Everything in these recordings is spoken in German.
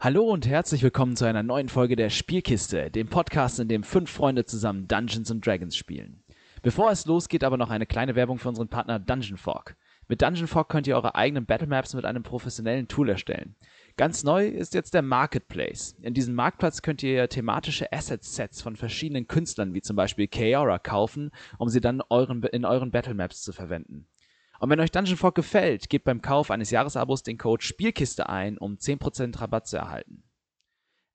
Hallo und herzlich willkommen zu einer neuen Folge der Spielkiste, dem Podcast, in dem fünf Freunde zusammen Dungeons and Dragons spielen. Bevor es losgeht, aber noch eine kleine Werbung für unseren Partner Dungeon Fork. Mit Dungeon Fork könnt ihr eure eigenen Battlemaps mit einem professionellen Tool erstellen. Ganz neu ist jetzt der Marketplace. In diesem Marktplatz könnt ihr thematische Asset-Sets von verschiedenen Künstlern, wie zum Beispiel Chaora, kaufen, um sie dann euren, in euren Battlemaps zu verwenden. Und wenn euch Dungeon Fork gefällt, gebt beim Kauf eines Jahresabos den Code Spielkiste ein, um 10% Rabatt zu erhalten.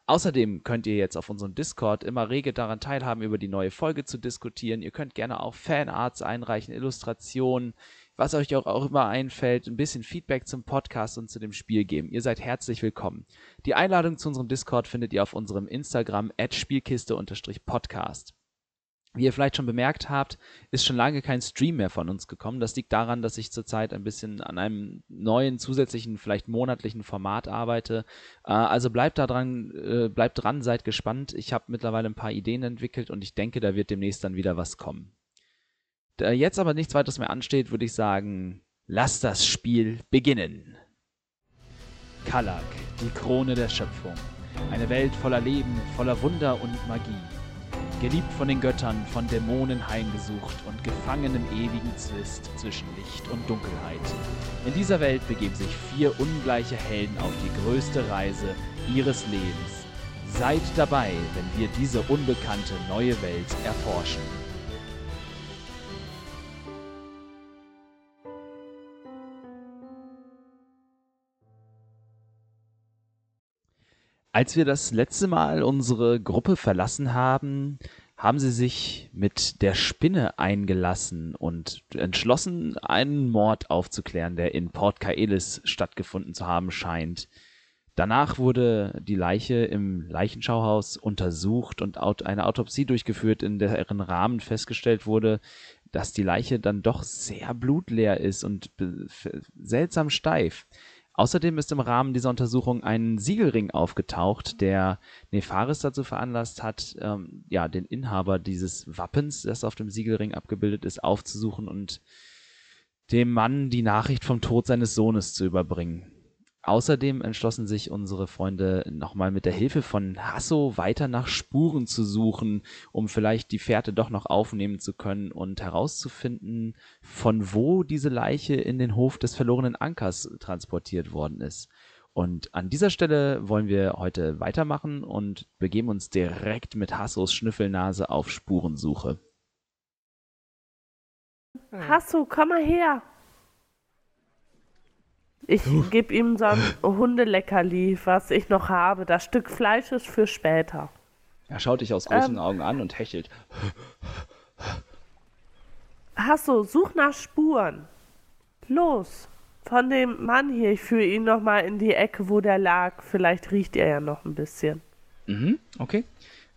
Außerdem könnt ihr jetzt auf unserem Discord immer rege daran teilhaben, über die neue Folge zu diskutieren. Ihr könnt gerne auch Fanarts einreichen, Illustrationen, was euch auch, auch immer einfällt, ein bisschen Feedback zum Podcast und zu dem Spiel geben. Ihr seid herzlich willkommen. Die Einladung zu unserem Discord findet ihr auf unserem Instagram at Spielkiste-Podcast. Wie ihr vielleicht schon bemerkt habt, ist schon lange kein Stream mehr von uns gekommen. Das liegt daran, dass ich zurzeit ein bisschen an einem neuen zusätzlichen, vielleicht monatlichen Format arbeite. Äh, also bleibt da dran, äh, bleibt dran, seid gespannt. Ich habe mittlerweile ein paar Ideen entwickelt und ich denke, da wird demnächst dann wieder was kommen. Da jetzt aber nichts weiteres mehr ansteht, würde ich sagen, lasst das Spiel beginnen. Kalak, die Krone der Schöpfung. Eine Welt voller Leben, voller Wunder und Magie geliebt von den Göttern, von Dämonen heimgesucht und gefangen im ewigen Zwist zwischen Licht und Dunkelheit. In dieser Welt begeben sich vier ungleiche Helden auf die größte Reise ihres Lebens. Seid dabei, wenn wir diese unbekannte neue Welt erforschen. Als wir das letzte Mal unsere Gruppe verlassen haben, haben sie sich mit der Spinne eingelassen und entschlossen, einen Mord aufzuklären, der in Port Kaelis stattgefunden zu haben scheint. Danach wurde die Leiche im Leichenschauhaus untersucht und eine Autopsie durchgeführt, in deren Rahmen festgestellt wurde, dass die Leiche dann doch sehr blutleer ist und seltsam steif. Außerdem ist im Rahmen dieser Untersuchung ein Siegelring aufgetaucht, der Nefaris dazu veranlasst hat, ähm, ja, den Inhaber dieses Wappens, das auf dem Siegelring abgebildet ist, aufzusuchen und dem Mann die Nachricht vom Tod seines Sohnes zu überbringen. Außerdem entschlossen sich unsere Freunde nochmal mit der Hilfe von Hasso weiter nach Spuren zu suchen, um vielleicht die Fährte doch noch aufnehmen zu können und herauszufinden, von wo diese Leiche in den Hof des verlorenen Ankers transportiert worden ist. Und an dieser Stelle wollen wir heute weitermachen und begeben uns direkt mit Hassos Schnüffelnase auf Spurensuche. Hasso, komm mal her! Ich gebe ihm so ein Hundeleckerli, was ich noch habe. Das Stück Fleisch ist für später. Er schaut dich aus großen ähm, Augen an und hechelt. Hasso, such nach Spuren. Los, von dem Mann hier. Ich führe ihn noch mal in die Ecke, wo der lag. Vielleicht riecht er ja noch ein bisschen. Mhm, okay.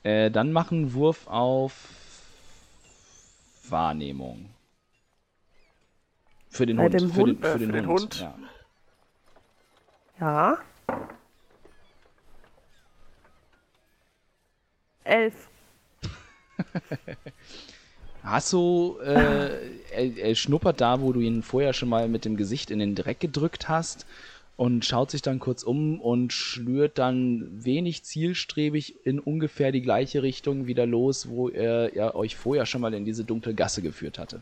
Äh, dann mach einen Wurf auf Wahrnehmung. Für den Bei Hund. Für, Hund, den, für, äh, den, für Hund. den Hund. Ja. Ja. Elf. Hast du, äh, er, er schnuppert da, wo du ihn vorher schon mal mit dem Gesicht in den Dreck gedrückt hast und schaut sich dann kurz um und schlürt dann wenig zielstrebig in ungefähr die gleiche Richtung wieder los, wo er, er euch vorher schon mal in diese dunkle Gasse geführt hatte.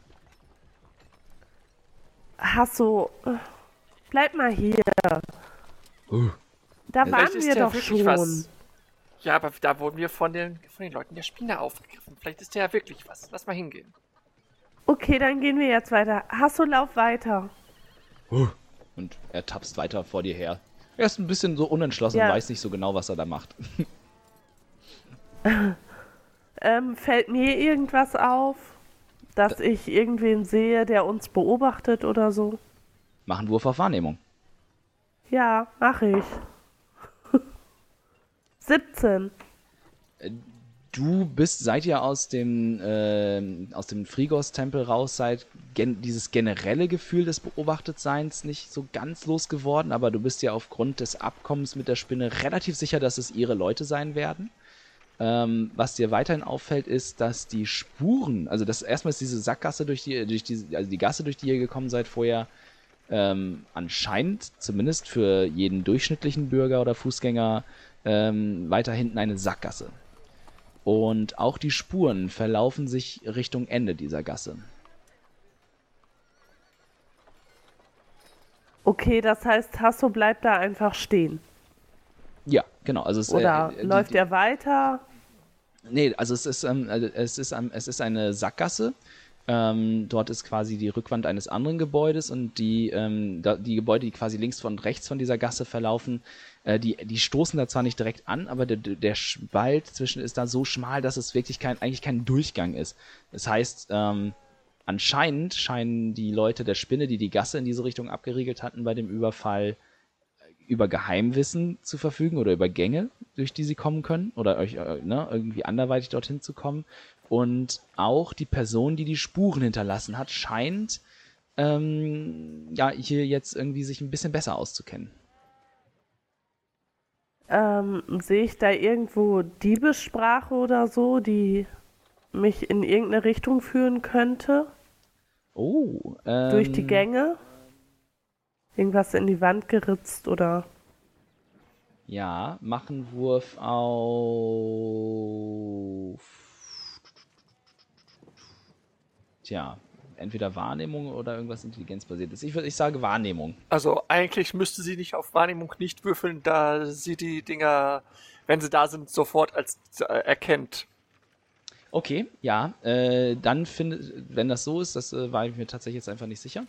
Hasso, bleib mal hier. Da waren wir doch schon. Was. Ja, aber da wurden wir von den, von den Leuten der Spinne aufgegriffen. Vielleicht ist der ja wirklich was. Lass mal hingehen. Okay, dann gehen wir jetzt weiter. Hasso, lauf weiter. Und er tapst weiter vor dir her. Er ist ein bisschen so unentschlossen, ja. weiß nicht so genau, was er da macht. ähm, fällt mir irgendwas auf, dass ich irgendwen sehe, der uns beobachtet oder so? Mach einen Wurf auf Wahrnehmung. Ja, mach ich. 17. Äh, du bist, seit ihr aus dem, äh, aus dem Frigos-Tempel raus seid, gen dieses generelle Gefühl des Beobachtetseins nicht so ganz losgeworden, aber du bist ja aufgrund des Abkommens mit der Spinne relativ sicher, dass es ihre Leute sein werden. Ähm, was dir weiterhin auffällt, ist, dass die Spuren, also das erstmal ist diese Sackgasse durch die, durch die, also die Gasse, durch die ihr gekommen seid vorher, ähm, anscheinend, zumindest für jeden durchschnittlichen Bürger oder Fußgänger, ähm, weiter hinten eine Sackgasse. Und auch die Spuren verlaufen sich Richtung Ende dieser Gasse. Okay, das heißt, Hasso bleibt da einfach stehen. Ja, genau. Also es, Oder äh, die- läuft die, er weiter? Nee, also es ist, ähm, also es ist, ähm, es ist eine Sackgasse. Ähm, dort ist quasi die Rückwand eines anderen Gebäudes und die, ähm, da, die Gebäude, die quasi links und rechts von dieser Gasse verlaufen, äh, die, die stoßen da zwar nicht direkt an, aber der, der Spalt zwischen ist da so schmal, dass es wirklich kein, eigentlich kein Durchgang ist. Das heißt, ähm, anscheinend scheinen die Leute der Spinne, die die Gasse in diese Richtung abgeriegelt hatten bei dem Überfall, über Geheimwissen zu verfügen oder über Gänge, durch die sie kommen können oder euch äh, ne, irgendwie anderweitig dorthin zu kommen. Und auch die Person, die die Spuren hinterlassen hat, scheint ähm, ja hier jetzt irgendwie sich ein bisschen besser auszukennen. Ähm, sehe ich da irgendwo Diebessprache oder so, die mich in irgendeine Richtung führen könnte? Oh, ähm, Durch die Gänge? Irgendwas in die Wand geritzt oder. Ja, mach einen Wurf auf. Tja, entweder Wahrnehmung oder irgendwas intelligenzbasiertes. Ich, ich sage Wahrnehmung. Also eigentlich müsste sie nicht auf Wahrnehmung nicht würfeln, da sie die Dinger, wenn sie da sind, sofort als äh, erkennt. Okay, ja, äh, dann finde, wenn das so ist, das äh, war ich mir tatsächlich jetzt einfach nicht sicher.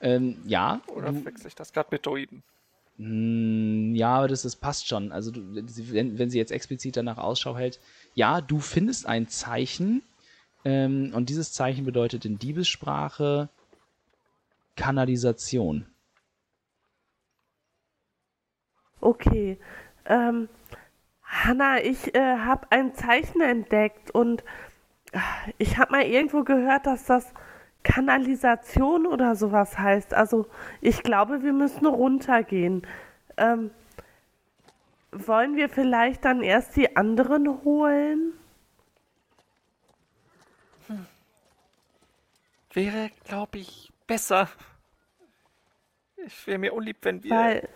Ähm, ja, Oder wechsle ich das gerade mit Droiden? mh, ja, aber das, das passt schon. Also du, wenn, wenn sie jetzt explizit danach Ausschau hält, ja, du findest ein Zeichen ähm, und dieses Zeichen bedeutet in Diebessprache Kanalisation. Okay. Ähm, Hanna, ich äh, habe ein Zeichen entdeckt und äh, ich habe mal irgendwo gehört, dass das Kanalisation oder sowas heißt. Also ich glaube, wir müssen runtergehen. Ähm, wollen wir vielleicht dann erst die anderen holen? Wäre, glaube ich, besser. Ich wäre mir unlieb, wenn wir. Weil,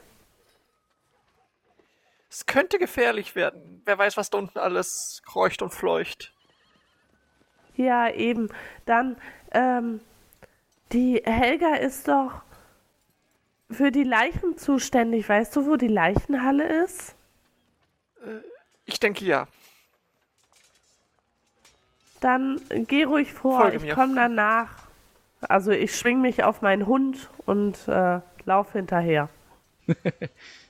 Es könnte gefährlich werden. Wer weiß, was da unten alles kreucht und fleucht. ja, eben. Dann, ähm, die Helga ist doch für die Leichen zuständig. Weißt du, wo die Leichenhalle ist? Ich denke ja. Dann geh ruhig vor, Folge ich komme danach. Also ich schwing mich auf meinen Hund und äh, lauf hinterher.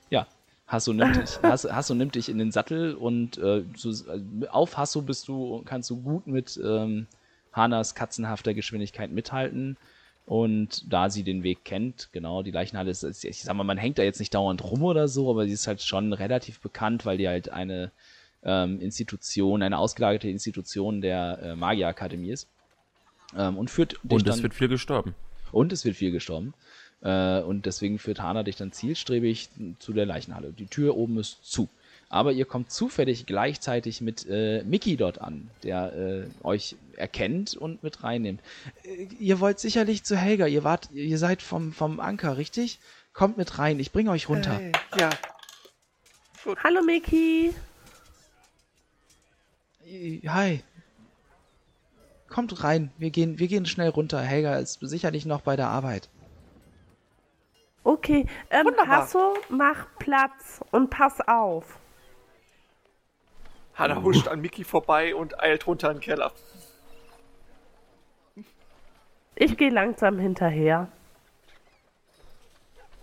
Ja, Hasso nimmt dich, Hasso, Hasso nimmt dich in den Sattel und äh, so, äh, auf Hasso bist du, kannst du gut mit ähm, Hanas katzenhafter Geschwindigkeit mithalten. Und da sie den Weg kennt, genau, die Leichenhalle ist, ist, ich sag mal, man hängt da jetzt nicht dauernd rum oder so, aber sie ist halt schon relativ bekannt, weil die halt eine ähm, Institution, eine ausgelagerte Institution der äh, Magierakademie ist. Ähm, und führt dich Und es dann- wird viel gestorben. und es wird viel gestorben. Äh, und deswegen führt Hana dich dann zielstrebig zu der Leichenhalle. Die Tür oben ist zu. Aber ihr kommt zufällig gleichzeitig mit äh, Mickey dort an, der äh, euch erkennt und mit reinnimmt. Äh, ihr wollt sicherlich zu Helga, ihr wart, ihr seid vom, vom Anker, richtig? Kommt mit rein, ich bringe euch runter. Hey, ja. Hallo Mickey. Äh, Hi. Kommt rein, wir gehen, wir gehen schnell runter. Helga ist sicherlich noch bei der Arbeit. Okay, ähm, Wunderbar. Hasso, mach Platz und pass auf. Hanna huscht an Mickey vorbei und eilt runter in den Keller. Ich gehe langsam hinterher.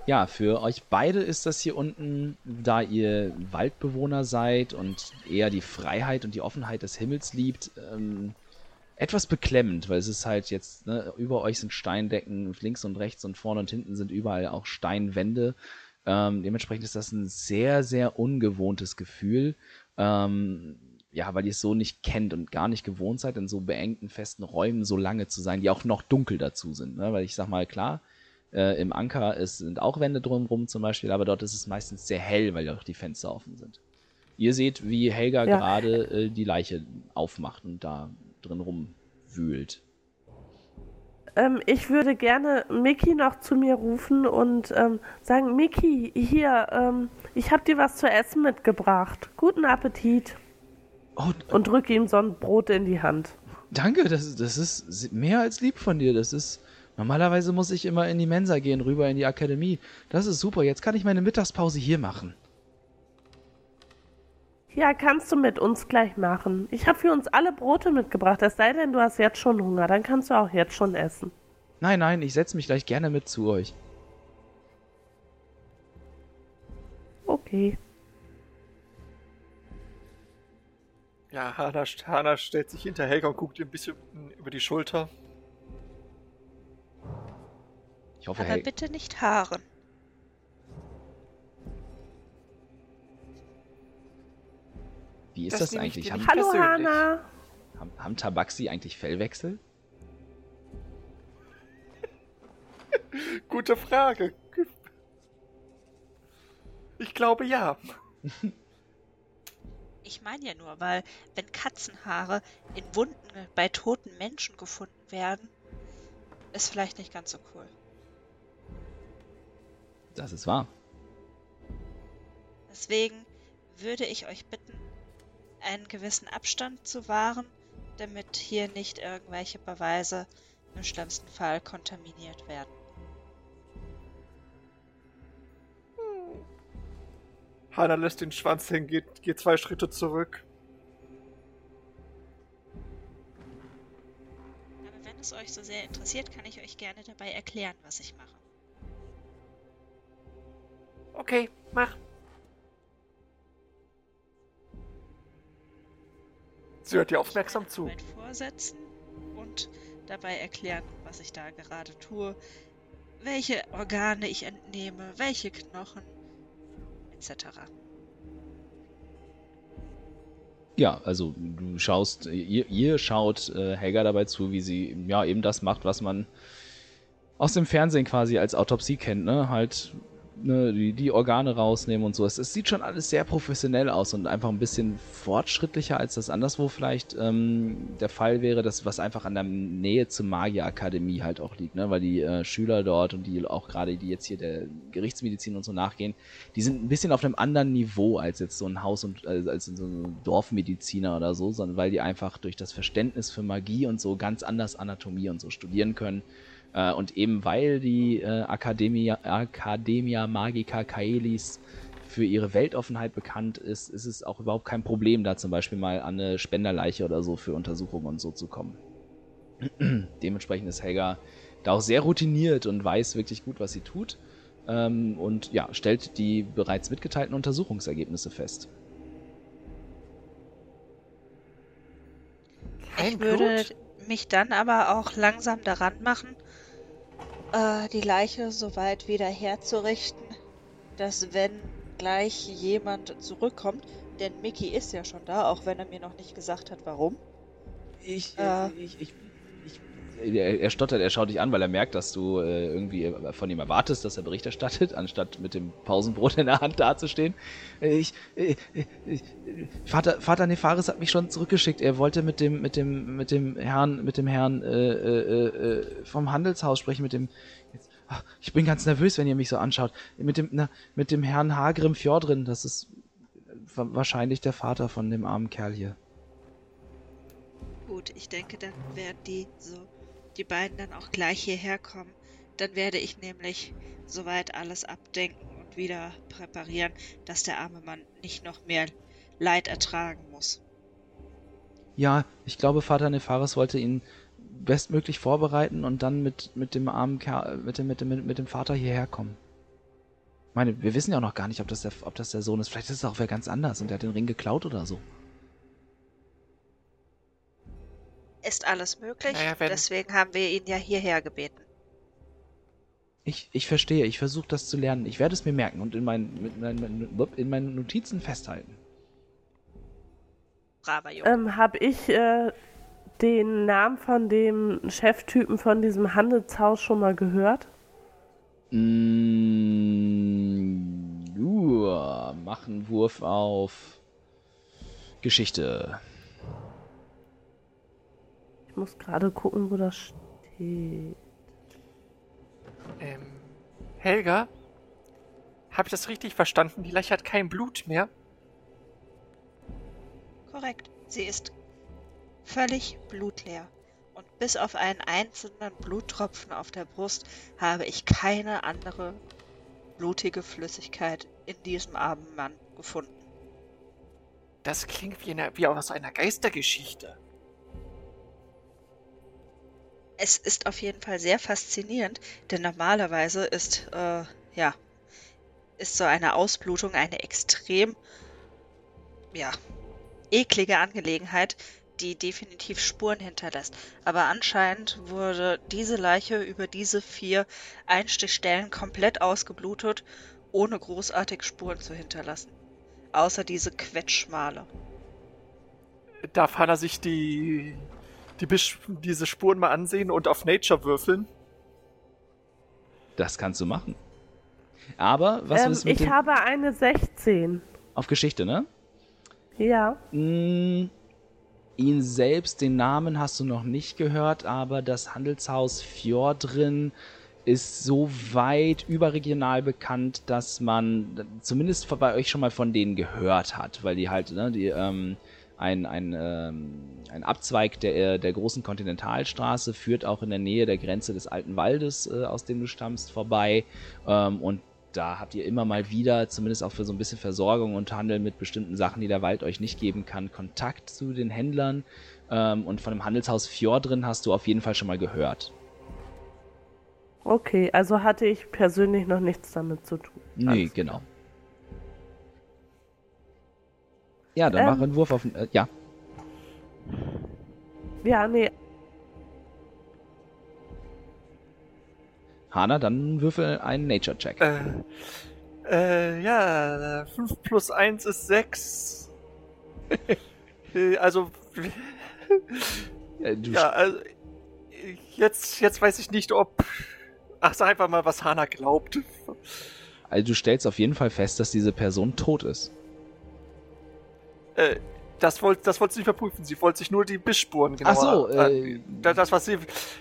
Ja, für euch beide ist das hier unten, da ihr Waldbewohner seid und eher die Freiheit und die Offenheit des Himmels liebt, ähm, etwas beklemmend, weil es ist halt jetzt, ne, über euch sind Steindecken, links und rechts und vorne und hinten sind überall auch Steinwände. Ähm, dementsprechend ist das ein sehr, sehr ungewohntes Gefühl. Ähm, ja, weil ihr es so nicht kennt und gar nicht gewohnt seid, in so beengten, festen Räumen so lange zu sein, die auch noch dunkel dazu sind. Ne? Weil ich sag mal, klar, äh, im Anker ist, sind auch Wände drumherum zum Beispiel, aber dort ist es meistens sehr hell, weil auch die Fenster offen sind. Ihr seht, wie Helga Ja. gerade äh, die Leiche aufmacht und da drin rumwühlt. Ähm, ich würde gerne Mickey noch zu mir rufen und ähm, sagen, Mickey, hier, ähm, ich habe dir was zu essen mitgebracht. Guten Appetit. Oh, Und drücke ihm so ein Brot in die Hand. danke, das, ist- das ist mehr als lieb von dir. Das ist. Normalerweise muss ich immer in die Mensa gehen, rüber in die Akademie. Das ist super. Jetzt kann ich meine Mittagspause hier machen. Ja, kannst du mit uns gleich machen. Ich habe für uns alle Brote mitgebracht. Es sei denn, du hast jetzt schon Hunger. Dann kannst du auch jetzt schon essen. Nein, nein, ich setze mich gleich gerne mit zu euch. Okay. Ja, Hana, Hana stellt sich hinter Helga und guckt ihr ein bisschen über die Schulter. Ich hoffe, Aber Hel bitte nicht Haaren. Wie ist Das das, eigentlich? Haben, Hallo. Hanna. haben, haben Tabaxi eigentlich Fellwechsel? Gute Frage. Ich glaube ja. Ich meine ja nur, weil wenn Katzenhaare in Wunden bei toten Menschen gefunden werden, ist vielleicht nicht ganz so cool. Das ist wahr. Deswegen würde ich euch bitten, einen gewissen Abstand zu wahren, damit hier nicht irgendwelche Beweise im schlimmsten Fall kontaminiert werden. Hana lässt den Schwanz hängen, geht, geht zwei Schritte zurück. Aber wenn es euch so sehr interessiert, kann ich euch gerne dabei erklären, was ich mache. Okay, mach. Sie hört dir aufmerksam zu. Vorsetzen und dabei erklären, was ich da gerade tue, welche Organe ich entnehme, welche Knochen, etc. Ja, also du schaust, ihr, ihr schaut äh, Helga dabei zu, wie sie ja eben das macht, was man aus dem Fernsehen quasi als Autopsie kennt, ne? Halt ne, die, die Organe rausnehmen und so. Es, es sieht schon alles sehr professionell aus und einfach ein bisschen fortschrittlicher, als das anderswo vielleicht ähm, der Fall wäre, das was einfach an der Nähe zur Magierakademie halt auch liegt, ne? Weil die äh, Schüler dort und die auch gerade, die jetzt hier der Gerichtsmedizin und so nachgehen, die sind ein bisschen auf einem anderen Niveau als jetzt so ein Haus- und als, als so ein Dorfmediziner oder so, sondern weil die einfach durch das Verständnis für Magie und so ganz anders Anatomie und so studieren können. Äh, und eben weil die äh, Academia, Academia Magica Caelis für ihre Weltoffenheit bekannt ist, ist es auch überhaupt kein Problem, da zum Beispiel mal an eine Spenderleiche oder so für Untersuchungen und so zu kommen. Dementsprechend ist Helga da auch sehr routiniert und weiß wirklich gut, was sie tut. Ähm, und ja, stellt die bereits mitgeteilten Untersuchungsergebnisse fest. Ich würde mich dann aber auch langsam daran machen, äh, die Leiche so weit wieder herzurichten, dass wenn gleich jemand zurückkommt, denn Mickey ist ja schon da, auch wenn er mir noch nicht gesagt hat, warum. Ich, Äh. ich, ich, ich er, er stottert, er schaut dich an, weil er merkt, dass du äh, irgendwie von ihm erwartest, dass er Bericht erstattet, anstatt mit dem Pausenbrot in der Hand dazustehen. Äh, Ich, äh, äh, äh, Vater, Vater Nefaris hat mich schon zurückgeschickt. Er wollte mit dem, mit dem, mit dem Herrn, mit dem Herrn äh, äh, vom Handelshaus sprechen, mit dem. Jetzt, ach, ich bin ganz nervös, wenn ihr mich so anschaut. Mit dem, na, mit dem Herrn Hagrim Fjordrin. Das ist wa- wahrscheinlich der Vater von dem armen Kerl hier. Gut, ich denke, dann werden die so, die beiden dann auch gleich hierher kommen. Dann werde ich nämlich soweit alles abdenken und wieder präparieren, dass der arme Mann nicht noch mehr Leid ertragen muss. Ja, ich glaube, Vater Nefaris wollte ihn bestmöglich vorbereiten und dann mit, mit dem armen Kerl, mit dem, mit dem, mit dem Vater hierher kommen. Ich meine, wir wissen ja auch noch gar nicht, ob das der, ob das der Sohn ist. Vielleicht ist es auch wer ganz anders und der hat den Ring geklaut oder so. Ist alles möglich, Naja, wenn- deswegen haben wir ihn ja hierher gebeten. Ich, ich verstehe, ich versuche das zu lernen. Ich werde es mir merken und in meinen, mit meinen, in meinen Notizen festhalten. Braver Junge. Ähm, habe ich äh, den Namen von dem Cheftypen von diesem Handelshaus schon mal gehört? Mm, uh, mach einen Wurf auf Geschichte. Ich muss gerade gucken, wo das Ähm, Helga? Habe ich das richtig verstanden? Die Leiche hat kein Blut mehr? Korrekt. Sie ist völlig blutleer. Und bis auf einen einzelnen Bluttropfen auf der Brust habe ich keine andere blutige Flüssigkeit in diesem armen Mann gefunden. Das klingt wie, eine, wie aus einer Geistergeschichte. Es ist auf jeden Fall sehr faszinierend, denn normalerweise ist, äh, ja, ist so eine Ausblutung eine extrem, ja, eklige Angelegenheit, die definitiv Spuren hinterlässt. Aber anscheinend wurde diese Leiche über diese vier Einstichstellen komplett ausgeblutet, ohne großartig Spuren zu hinterlassen. Außer diese Quetschmale. Darf Hannah sich die, die Bisch diese Spuren mal ansehen und auf Nature würfeln? Das kannst du machen. Aber was ähm, ist mit ich habe eine 16. Auf Geschichte, ne? Ja. Mm, ihn selbst, den Namen hast du noch nicht gehört, aber das Handelshaus Fjordrin ist so weit überregional bekannt, dass man zumindest bei euch schon mal von denen gehört hat, weil die halt, ne, die, ähm, ein, ein, ähm, ein Abzweig der, der großen Kontinentalstraße führt auch in der Nähe der Grenze des alten Waldes, äh, aus dem du stammst, vorbei. Ähm, und da habt ihr immer mal wieder, zumindest auch für so ein bisschen Versorgung und Handel mit bestimmten Sachen, die der Wald euch nicht geben kann, Kontakt zu den Händlern. Ähm, und von dem Handelshaus Fjordrin hast du auf jeden Fall schon mal gehört. Okay, also hatte ich persönlich noch nichts damit zu tun. Nee, Alles genau. Ja, dann Ähm. mach einen Wurf auf. Äh, ja, Ja, nee. Hana, dann würfel einen Nature-Check. Äh, äh, ja, 5 plus 1 ist 6. Äh, also, Äh, du ja, also, jetzt, jetzt weiß ich nicht, ob. Ach, sag einfach mal, was Hannah glaubt. Also du stellst auf jeden Fall fest, dass diese Person tot ist. Äh, das wollte das wollte sie nicht verprüfen. Sie wollte sich nur die Bissspuren genauer. Ach so, äh, das, das, was sie.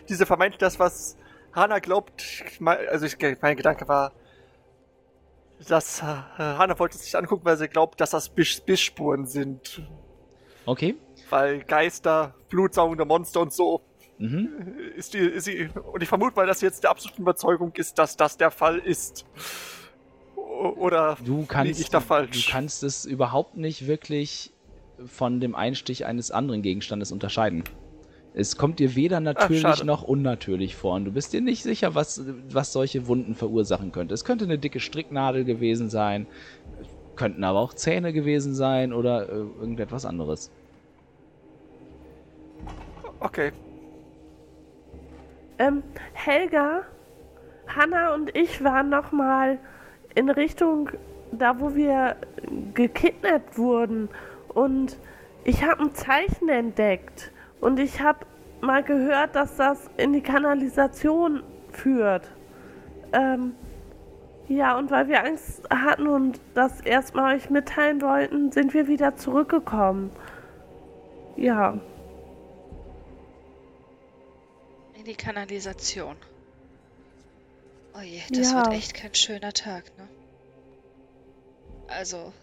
Diese vermeintlich, das, was Hannah glaubt. Also, ich, mein Gedanke war. Dass äh, Hannah wollte es sich angucken, weil sie glaubt, dass das Biss, Bissspuren sind. Okay. Weil Geister, blutsaugende Monster und so. Mhm. Ist die, ist sie, und ich vermute mal, dass sie jetzt der absoluten Überzeugung ist, dass das der Fall ist. Oder Du kannst, ich da falsch? du kannst es überhaupt nicht wirklich von dem Einstich eines anderen Gegenstandes unterscheiden. Es kommt dir weder natürlich schade. noch unnatürlich vor und du bist dir nicht sicher, was, was solche Wunden verursachen könnte. Es könnte eine dicke Stricknadel gewesen sein, könnten aber auch Zähne gewesen sein oder äh, irgendetwas anderes. Okay. Ähm, Helga, Hanna und ich waren noch mal in Richtung da, wo wir gekidnappt wurden. Und ich habe ein Zeichen entdeckt. Und ich habe mal gehört, dass das in die Kanalisation führt. Ähm, ja, und weil wir Angst hatten und das erstmal euch mitteilen wollten, sind wir wieder zurückgekommen. Ja. In die Kanalisation. Oh je, das Ja. wird echt kein schöner Tag, ne? Also,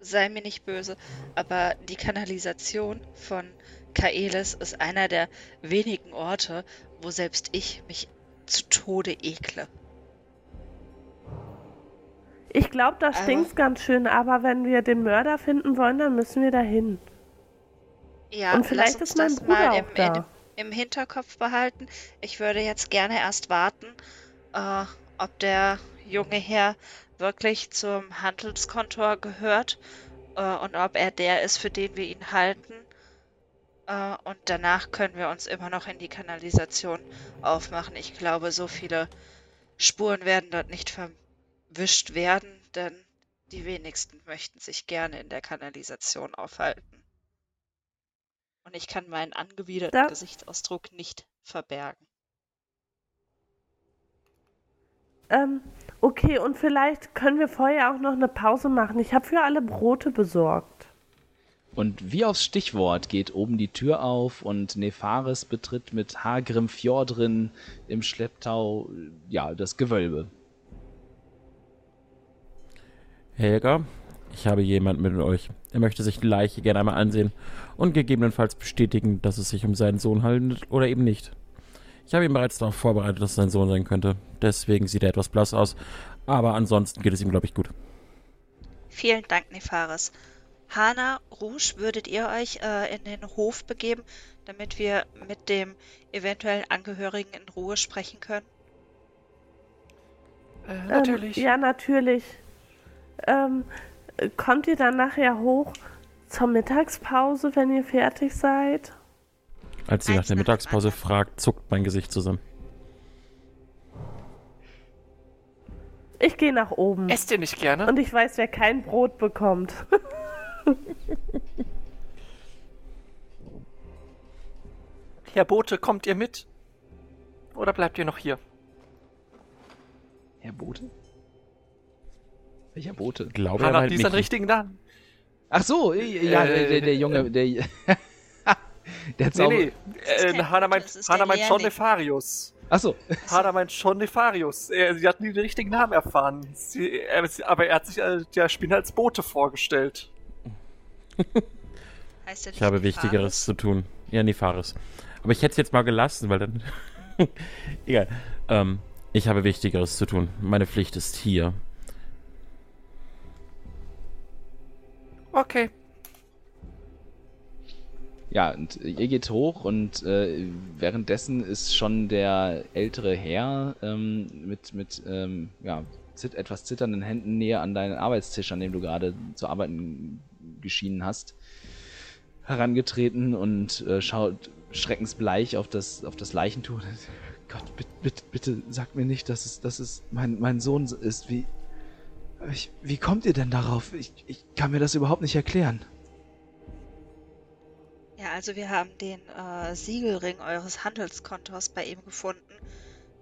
sei mir nicht böse, aber die Kanalisation von Kaelis ist einer der wenigen Orte, wo selbst ich mich zu Tode ekle. Ich glaube, da Aber- stinkt's ganz schön, aber wenn wir den Mörder finden wollen, dann müssen wir dahin. Ja, Und vielleicht ist mein das Bruder mal auch im, da. im, im Hinterkopf behalten. Ich würde jetzt gerne erst warten, äh, ob der junge Herr wirklich zum Handelskontor gehört äh, und ob er der ist, für den wir ihn halten. Äh, und danach können wir uns immer noch in die Kanalisation aufmachen. Ich glaube, so viele Spuren werden dort nicht verwischt werden, denn die wenigsten möchten sich gerne in der Kanalisation aufhalten. Und ich kann meinen angewiderten Da- Gesichtsausdruck nicht verbergen. Ähm, okay, und vielleicht können wir vorher auch noch eine Pause machen. Ich habe für alle Brote besorgt. Und wie aufs Stichwort geht oben die Tür auf und Nefaris betritt mit Hagrim Fjordrin im Schlepptau ja das Gewölbe. Helga, ich habe jemand mit euch. Er möchte sich die Leiche gerne einmal ansehen und gegebenenfalls bestätigen, dass es sich um seinen Sohn handelt oder eben nicht. Ich habe ihn bereits darauf vorbereitet, dass es sein Sohn sein könnte. Deswegen sieht er etwas blass aus. Aber ansonsten geht es ihm, glaube ich, gut. Vielen Dank, Nefaris. Hana, Rouge, würdet ihr euch äh, in den Hof begeben, damit wir mit dem eventuellen Angehörigen in Ruhe sprechen können? Äh, natürlich. Ähm, ja, natürlich. Ähm, kommt ihr dann nachher hoch zur Mittagspause, wenn ihr fertig seid? Als sie nach der Mittagspause fragt, zuckt mein Gesicht zusammen. Ich gehe nach oben. Esst ihr nicht gerne? Und ich weiß, wer kein Brot bekommt. Herr Bote, kommt ihr mit? Oder bleibt ihr noch hier? Herr Bote? Welcher Bote? Glaube Hanna, die ist einen nicht. richtigen Namen. Ach so, ja, Äh, der, der, der Junge, der, der Nee, Zauber. nee. ist Äh, Hanna meint, Hanna meint schon. Nefarius. Ach so, Hanna meint schon Nefarius. Er, sie hat nie den richtigen Namen erfahren. Sie, er, sie- aber er hat sich äh, der Spinne als Bote vorgestellt. Heißt er Ich habe Nefaris? Wichtigeres zu tun. Ja, Nefaris. Aber ich hätte es jetzt mal gelassen, weil dann. Egal. Ähm, ich habe Wichtigeres zu tun. Meine Pflicht ist hier. Okay. Ja, und ihr geht hoch und äh, währenddessen ist schon der ältere Herr ähm, mit, mit ähm, ja, zit etwas zitternden Händen näher an deinen Arbeitstisch, an dem du gerade zu arbeiten geschienen hast, herangetreten und äh, schaut schreckensbleich auf das, auf das Leichentuch. Gott, bitte, bitte, bitte sag mir nicht, dass es, dass es mein, mein Sohn ist. Wie, ich, wie kommt ihr denn darauf? Ich, ich kann mir das überhaupt nicht erklären. Ja, also wir haben den äh, Siegelring eures Handelskontos bei ihm gefunden,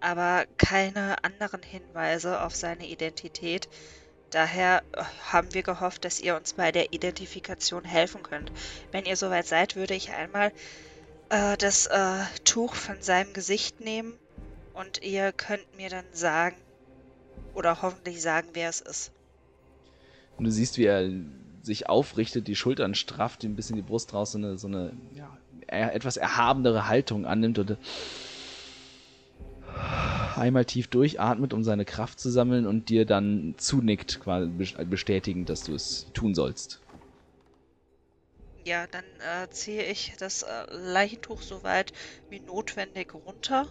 aber keine anderen Hinweise auf seine Identität. Daher äh, haben wir gehofft, dass ihr uns bei der Identifikation helfen könnt. Wenn ihr soweit seid, würde ich einmal äh, das äh, Tuch von seinem Gesicht nehmen und ihr könnt mir dann sagen oder hoffentlich sagen, wer es ist. Und du siehst, wie er sich aufrichtet, die Schultern strafft, ein bisschen die Brust raus, so eine, so eine ja, etwas erhabenere Haltung annimmt und einmal tief durchatmet, um seine Kraft zu sammeln und dir dann zunickt, quasi bes- bestätigend, dass du es tun sollst. Ja, dann äh, ziehe ich das äh, Leichentuch so weit wie notwendig runter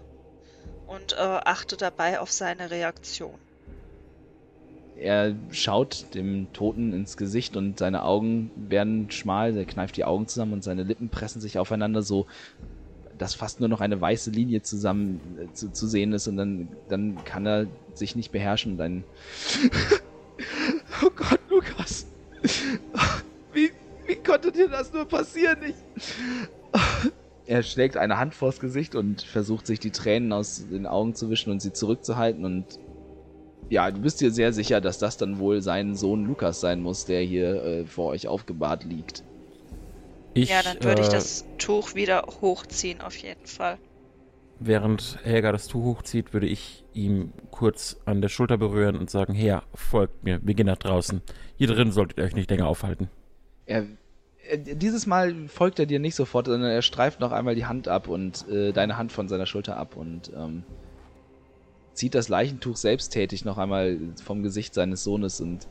und äh, achte dabei auf seine Reaktion. Er schaut dem Toten ins Gesicht und seine Augen werden schmal, er kneift die Augen zusammen und seine Lippen pressen sich aufeinander so, dass fast nur noch eine weiße Linie zusammen äh, zu, zu sehen ist und dann, dann kann er sich nicht beherrschen und ein Oh Gott, Lukas! Wie, wie konnte dir das nur passieren? Ich... Er schlägt eine Hand vors Gesicht und versucht sich die Tränen aus den Augen zu wischen und sie zurückzuhalten und ja, du bist dir sehr sicher, dass das dann wohl sein Sohn Lukas sein muss, der hier äh, vor euch aufgebahrt liegt. Ich, ja, dann würde ich äh, das Tuch wieder hochziehen, auf jeden Fall. Während Helga das Tuch hochzieht, würde ich ihm kurz an der Schulter berühren und sagen, Herr, folgt mir, wir gehen nach draußen. Hier drin solltet ihr euch nicht länger aufhalten. Er, er, dieses Mal folgt er dir nicht sofort, sondern er streift noch einmal die Hand ab und äh, deine Hand von seiner Schulter ab und ähm, zieht das Leichentuch selbsttätig noch einmal vom Gesicht seines Sohnes und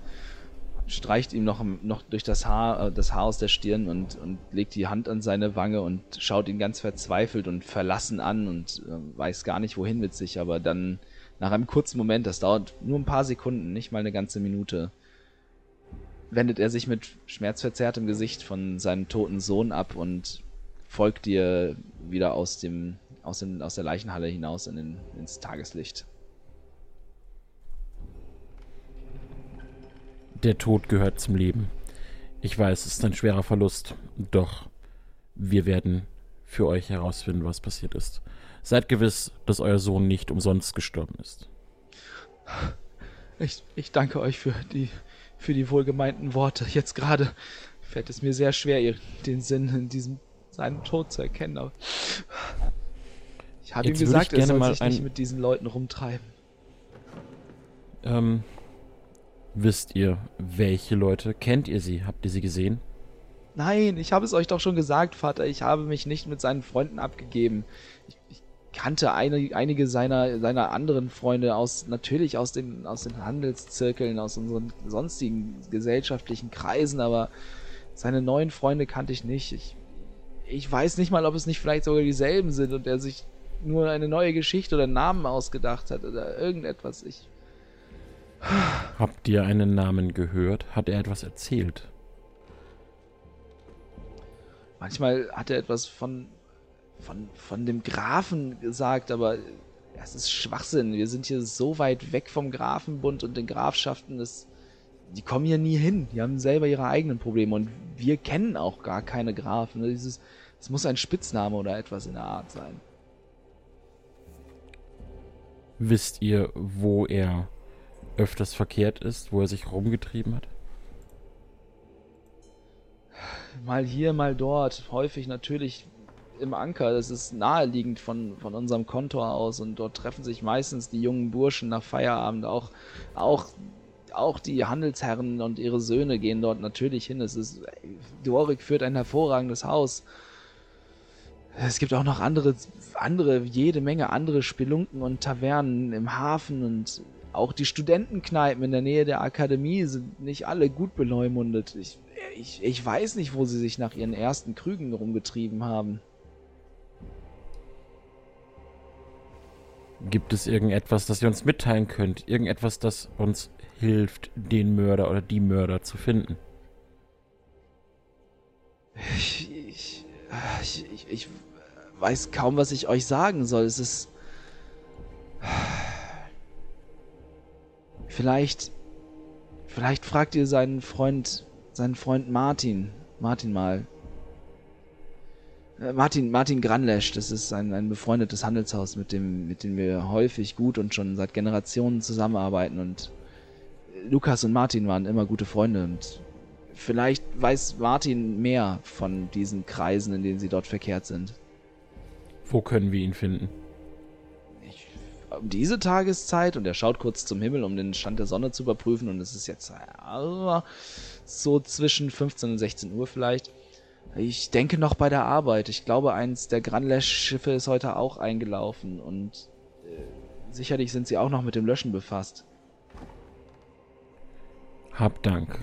streicht ihm noch, noch durch das Haar, äh, das Haar aus der Stirn und, und legt die Hand an seine Wange und schaut ihn ganz verzweifelt und verlassen an und äh, weiß gar nicht wohin mit sich, aber dann nach einem kurzen Moment, das dauert nur ein paar Sekunden, nicht mal eine ganze Minute, wendet er sich mit schmerzverzerrtem Gesicht von seinem toten Sohn ab und folgt dir wieder aus dem aus, dem, aus der Leichenhalle hinaus in den, ins Tageslicht. Der Tod gehört zum Leben. Ich weiß, es ist ein schwerer Verlust, doch wir werden für euch herausfinden, was passiert ist. Seid gewiss, dass euer Sohn nicht umsonst gestorben ist. Ich, ich danke euch für die, für die wohlgemeinten Worte. Jetzt gerade fällt es mir sehr schwer, den Sinn in diesem seinen Tod zu erkennen. Aber ich habe ihm gesagt, ich er soll sich nicht ein- mit diesen Leuten rumtreiben. Ähm, wisst ihr, welche Leute? Kennt ihr sie? Habt ihr sie gesehen? Nein, ich habe es euch doch schon gesagt, Vater. Ich habe mich nicht mit seinen Freunden abgegeben. Ich, ich kannte eine, einige seiner, seiner anderen Freunde aus, natürlich aus den, aus den Handelszirkeln, aus unseren sonstigen gesellschaftlichen Kreisen, aber seine neuen Freunde kannte ich nicht. Ich, ich weiß nicht mal, ob es nicht vielleicht sogar dieselben sind und er sich nur eine neue Geschichte oder Namen ausgedacht hat oder irgendetwas. Ich, Habt ihr einen Namen gehört? Hat er etwas erzählt? Manchmal hat er etwas von, von, von dem Grafen gesagt, aber es ist Schwachsinn. Wir sind hier so weit weg vom Grafenbund und den Grafschaften, das, die kommen hier nie hin. Die haben selber ihre eigenen Probleme und wir kennen auch gar keine Grafen. Dieses, es muss ein Spitzname oder etwas in der Art sein. Wisst ihr, wo er öfters verkehrt ist, wo er sich rumgetrieben hat? Mal hier, mal dort. Häufig natürlich im Anker. Das ist naheliegend von, von unserem Kontor aus und dort treffen sich meistens die jungen Burschen nach Feierabend. Auch, auch, auch die Handelsherren und ihre Söhne gehen dort natürlich hin. Es ist, Doric führt ein hervorragendes Haus. Es gibt auch noch andere, andere, jede Menge andere Spelunken und Tavernen im Hafen und auch die Studentenkneipen in der Nähe der Akademie sind nicht alle gut beleumundet. Ich, ich, ich weiß nicht, wo sie sich nach ihren ersten Krügen rumgetrieben haben. Gibt es irgendetwas, das ihr uns mitteilen könnt? Irgendetwas, das uns hilft, den Mörder oder die Mörder zu finden? Ich, ich, ich, ich, ich weiß kaum, was ich euch sagen soll. Es ist. Vielleicht. Vielleicht fragt ihr seinen Freund. Seinen Freund Martin. Martin mal. Äh, Martin, Martin Granlesch, das ist ein, ein befreundetes Handelshaus, mit dem, mit dem wir häufig gut und schon seit Generationen zusammenarbeiten. Und Lukas und Martin waren immer gute Freunde und vielleicht weiß Martin mehr von diesen Kreisen, in denen sie dort verkehrt sind. Wo können wir ihn finden? Um diese Tageszeit und er schaut kurz zum Himmel, um den Stand der Sonne zu überprüfen und es ist jetzt so zwischen 15 und 16 Uhr vielleicht. Ich denke noch bei der Arbeit. Ich glaube, eins der Granlesch-Schiffe ist heute auch eingelaufen und äh, sicherlich sind sie auch noch mit dem Löschen befasst. Hab Dank.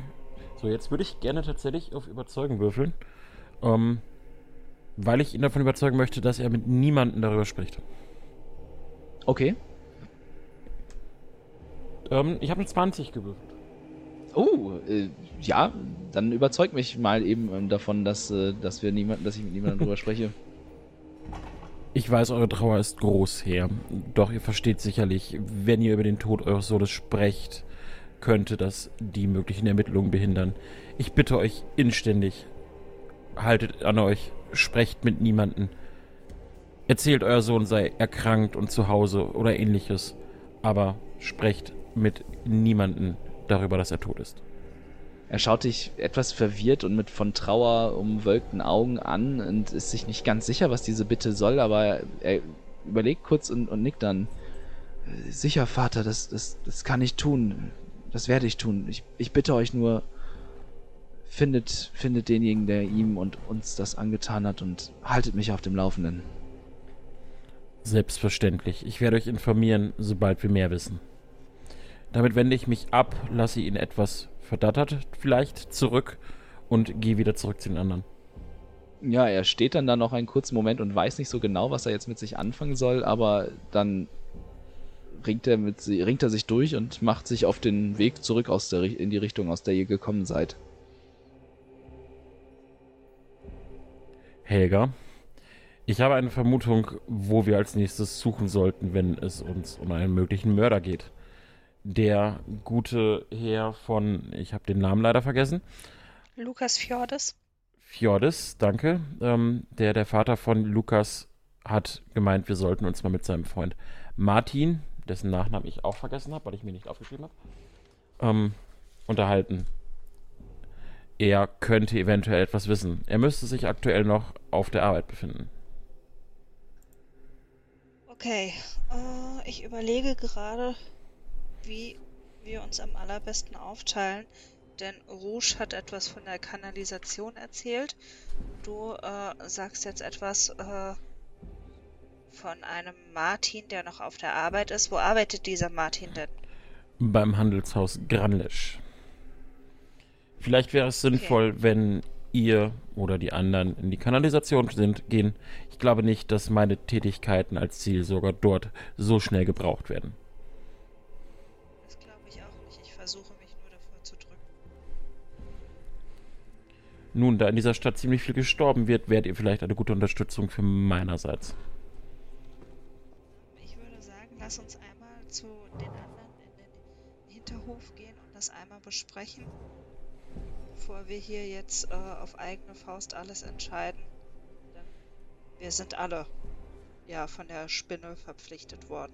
So, jetzt würde ich gerne tatsächlich auf Überzeugen würfeln. Ähm, weil ich ihn davon überzeugen möchte, dass er mit niemandem darüber spricht. Okay. Ähm, ich habe eine 20 gewürfelt. Oh, äh, ja, dann überzeug mich mal eben ähm, davon, dass, äh, dass wir niemanden, dass ich mit niemandem drüber spreche. Ich weiß, eure Trauer ist groß, Herr. Doch ihr versteht sicherlich, wenn ihr über den Tod eures Sohnes sprecht, könnte das die möglichen Ermittlungen behindern. Ich bitte euch inständig, haltet an euch, sprecht mit niemanden. Erzählt, euer Sohn sei erkrankt und zu Hause oder ähnliches, aber sprecht mit niemanden darüber, dass er tot ist. Er schaut dich etwas verwirrt und mit von Trauer umwölkten Augen an und ist sich nicht ganz sicher, was diese Bitte soll, aber er überlegt kurz und, und nickt dann. "Äh, Sicher, Vater, das, das, das kann ich tun. Das werde ich tun. Ich, ich bitte euch nur, findet, findet denjenigen, der ihm und uns das angetan hat und haltet mich auf dem Laufenden. Selbstverständlich. Ich werde euch informieren, sobald wir mehr wissen. Damit wende ich mich ab, lasse ihn etwas verdattert vielleicht zurück und gehe wieder zurück zu den anderen. Ja, er steht dann da noch einen kurzen Moment und weiß nicht so genau, was er jetzt mit sich anfangen soll, aber dann ringt er, mit, ringt er sich durch und macht sich auf den Weg zurück aus der, in die Richtung, aus der ihr gekommen seid. Helga, ich habe eine Vermutung, wo wir als nächstes suchen sollten, wenn es uns um einen möglichen Mörder geht. Der gute Herr von, ich habe den Namen leider vergessen, Lukas Fjordes. Fjordis, danke. Ähm, der, der Vater von Lukas hat gemeint, wir sollten uns mal mit seinem Freund Martin, dessen Nachnamen ich auch vergessen habe, weil ich mir nicht aufgeschrieben habe, ähm, unterhalten. Er könnte eventuell etwas wissen. Er müsste sich aktuell noch auf der Arbeit befinden. Okay, äh, ich überlege gerade, wie wir uns am allerbesten aufteilen, denn Rouge hat etwas von der Kanalisation erzählt. Du äh, sagst jetzt etwas äh, von einem Martin, der noch auf der Arbeit ist. Wo arbeitet dieser Martin denn? Beim Handelshaus Granlisch. Vielleicht wäre es sinnvoll, okay. wenn ihr oder die anderen in die Kanalisation sind, gehen. Ich glaube nicht, dass meine Tätigkeiten als Ziel sogar dort so schnell gebraucht werden. Das glaube ich auch nicht. Ich versuche mich nur davor zu drücken. Nun, da in dieser Stadt ziemlich viel gestorben wird, wärt ihr vielleicht eine gute Unterstützung für meinerseits. Ich würde sagen, lass uns einmal zu den anderen in den Hinterhof gehen und das einmal besprechen bevor wir hier jetzt äh, auf eigene Faust alles entscheiden. Denn wir sind alle ja von der Spinne verpflichtet worden.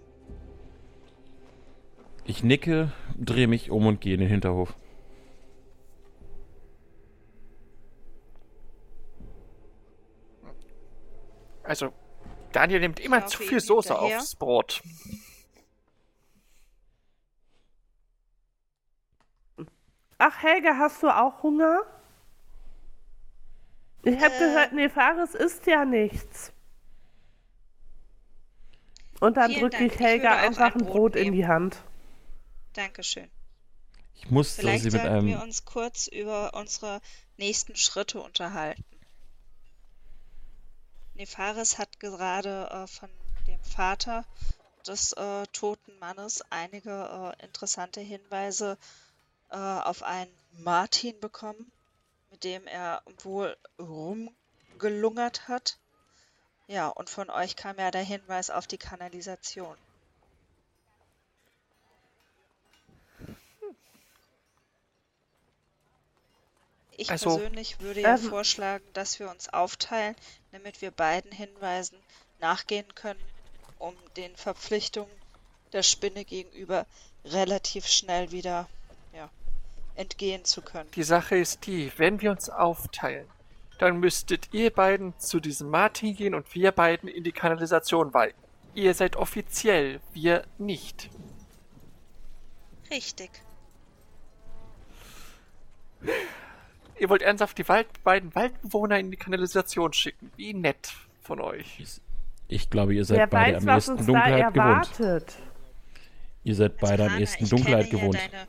Ich nicke, drehe mich um und gehe in den Hinterhof. Also, Daniel nimmt immer zu viel Soße hinterher. aufs Brot. Ach, Helga, hast du auch Hunger? Ich habe äh, gehört, Nefaris isst ja nichts. Und dann drücke ich Helga ich einfach ein Brot, Brot in die Hand. Dankeschön. Ich muss Vielleicht sie mit sollten einem. wir uns kurz über unsere nächsten Schritte unterhalten. Nefaris hat gerade äh, von dem Vater des äh, toten Mannes einige äh, interessante Hinweise äh, auf einen Martin bekommen, mit dem er wohl rumgelungert hat. Ja, und von euch kam ja der Hinweis auf die Kanalisation. Ich also, persönlich würde ja ähm, vorschlagen, dass wir uns aufteilen, damit wir beiden Hinweisen nachgehen können, um den Verpflichtungen der Spinne gegenüber relativ schnell wieder entgehen zu können. Die Sache ist die, wenn wir uns aufteilen, dann müsstet ihr beiden zu diesem Martin gehen und wir beiden in die Kanalisation, weil ihr seid offiziell, wir nicht. Richtig. Ihr wollt ernsthaft die Wald beiden Waldbewohner in die Kanalisation schicken. Wie nett von euch. Ich glaube, ihr seid Wer beide weiß, am ehesten Dunkelheit gewohnt. Ihr seid beide also, am ehesten Dunkelheit gewohnt. Ja deine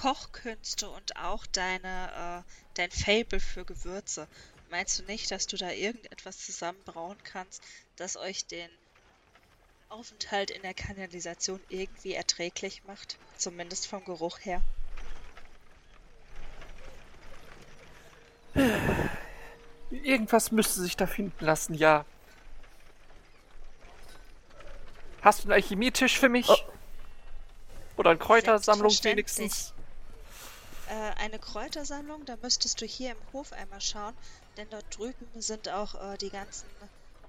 Kochkünste und auch deine, äh, dein Fable für Gewürze. Meinst du nicht, dass du da irgendetwas zusammenbrauen kannst, das euch den Aufenthalt in der Kanalisation irgendwie erträglich macht? Zumindest vom Geruch her. Irgendwas müsste sich da finden lassen, ja. Hast du einen Alchemietisch für mich? Oh. Oder eine Kräutersammlung wenigstens? Äh, eine Kräutersammlung. Da müsstest du hier im Hof einmal schauen, denn dort drüben sind auch äh, die ganzen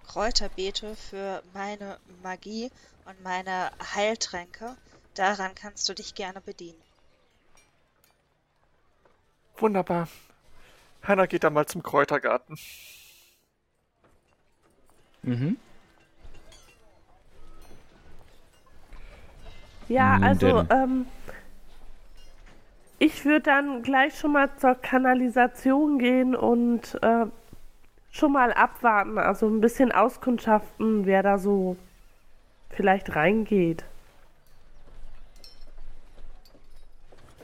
Kräuterbeete für meine Magie und meine Heiltränke. Daran kannst du dich gerne bedienen. Wunderbar. Hanna geht dann mal zum Kräutergarten. Mhm. Ja, also, ähm, ich würde dann gleich schon mal zur Kanalisation gehen und äh, schon mal abwarten, also ein bisschen auskundschaften, wer da so vielleicht reingeht.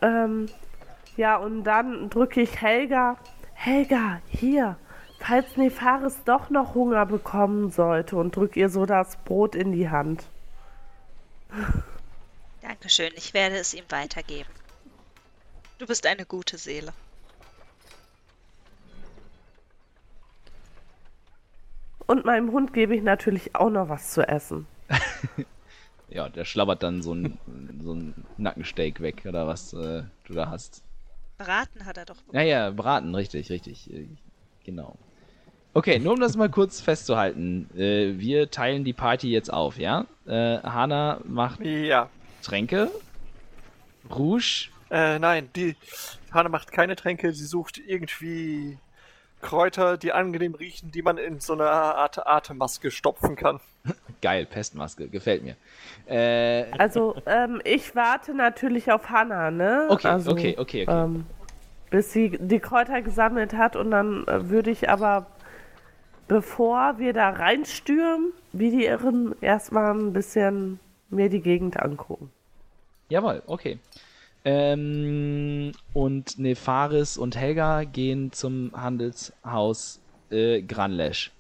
Ähm, ja, und dann drücke ich Helga. Helga, hier, falls Nefaris doch noch Hunger bekommen sollte und drücke ihr so das Brot in die Hand. Dankeschön, ich werde es ihm weitergeben. Du bist eine gute Seele. Und meinem Hund gebe ich natürlich auch noch was zu essen. ja, der schlabbert dann so ein, so ein Nackensteak weg, oder was äh, du da hast. Braten hat er doch bekommen. Ja, ja, braten, richtig, richtig. Äh, genau. Okay, nur um das mal kurz festzuhalten. Äh, wir teilen die Party jetzt auf, ja? Äh, Hanna macht ja. Tränke. Rouge Äh, nein, die Hanna macht keine Tränke, sie sucht irgendwie Kräuter, die angenehm riechen, die man in so eine Art Atemmaske stopfen kann. Geil, Pestmaske, gefällt mir. Äh, Also, ähm, ich warte natürlich auf Hannah, ne? okay, also, okay, okay, okay. Ähm, bis sie die Kräuter gesammelt hat und dann äh, würde ich aber, bevor wir da reinstürmen, wie die Irren, erstmal ein bisschen mir die Gegend angucken. Jawohl, okay. Ähm, und Nefaris und Helga gehen zum Handelshaus äh, Granlesch.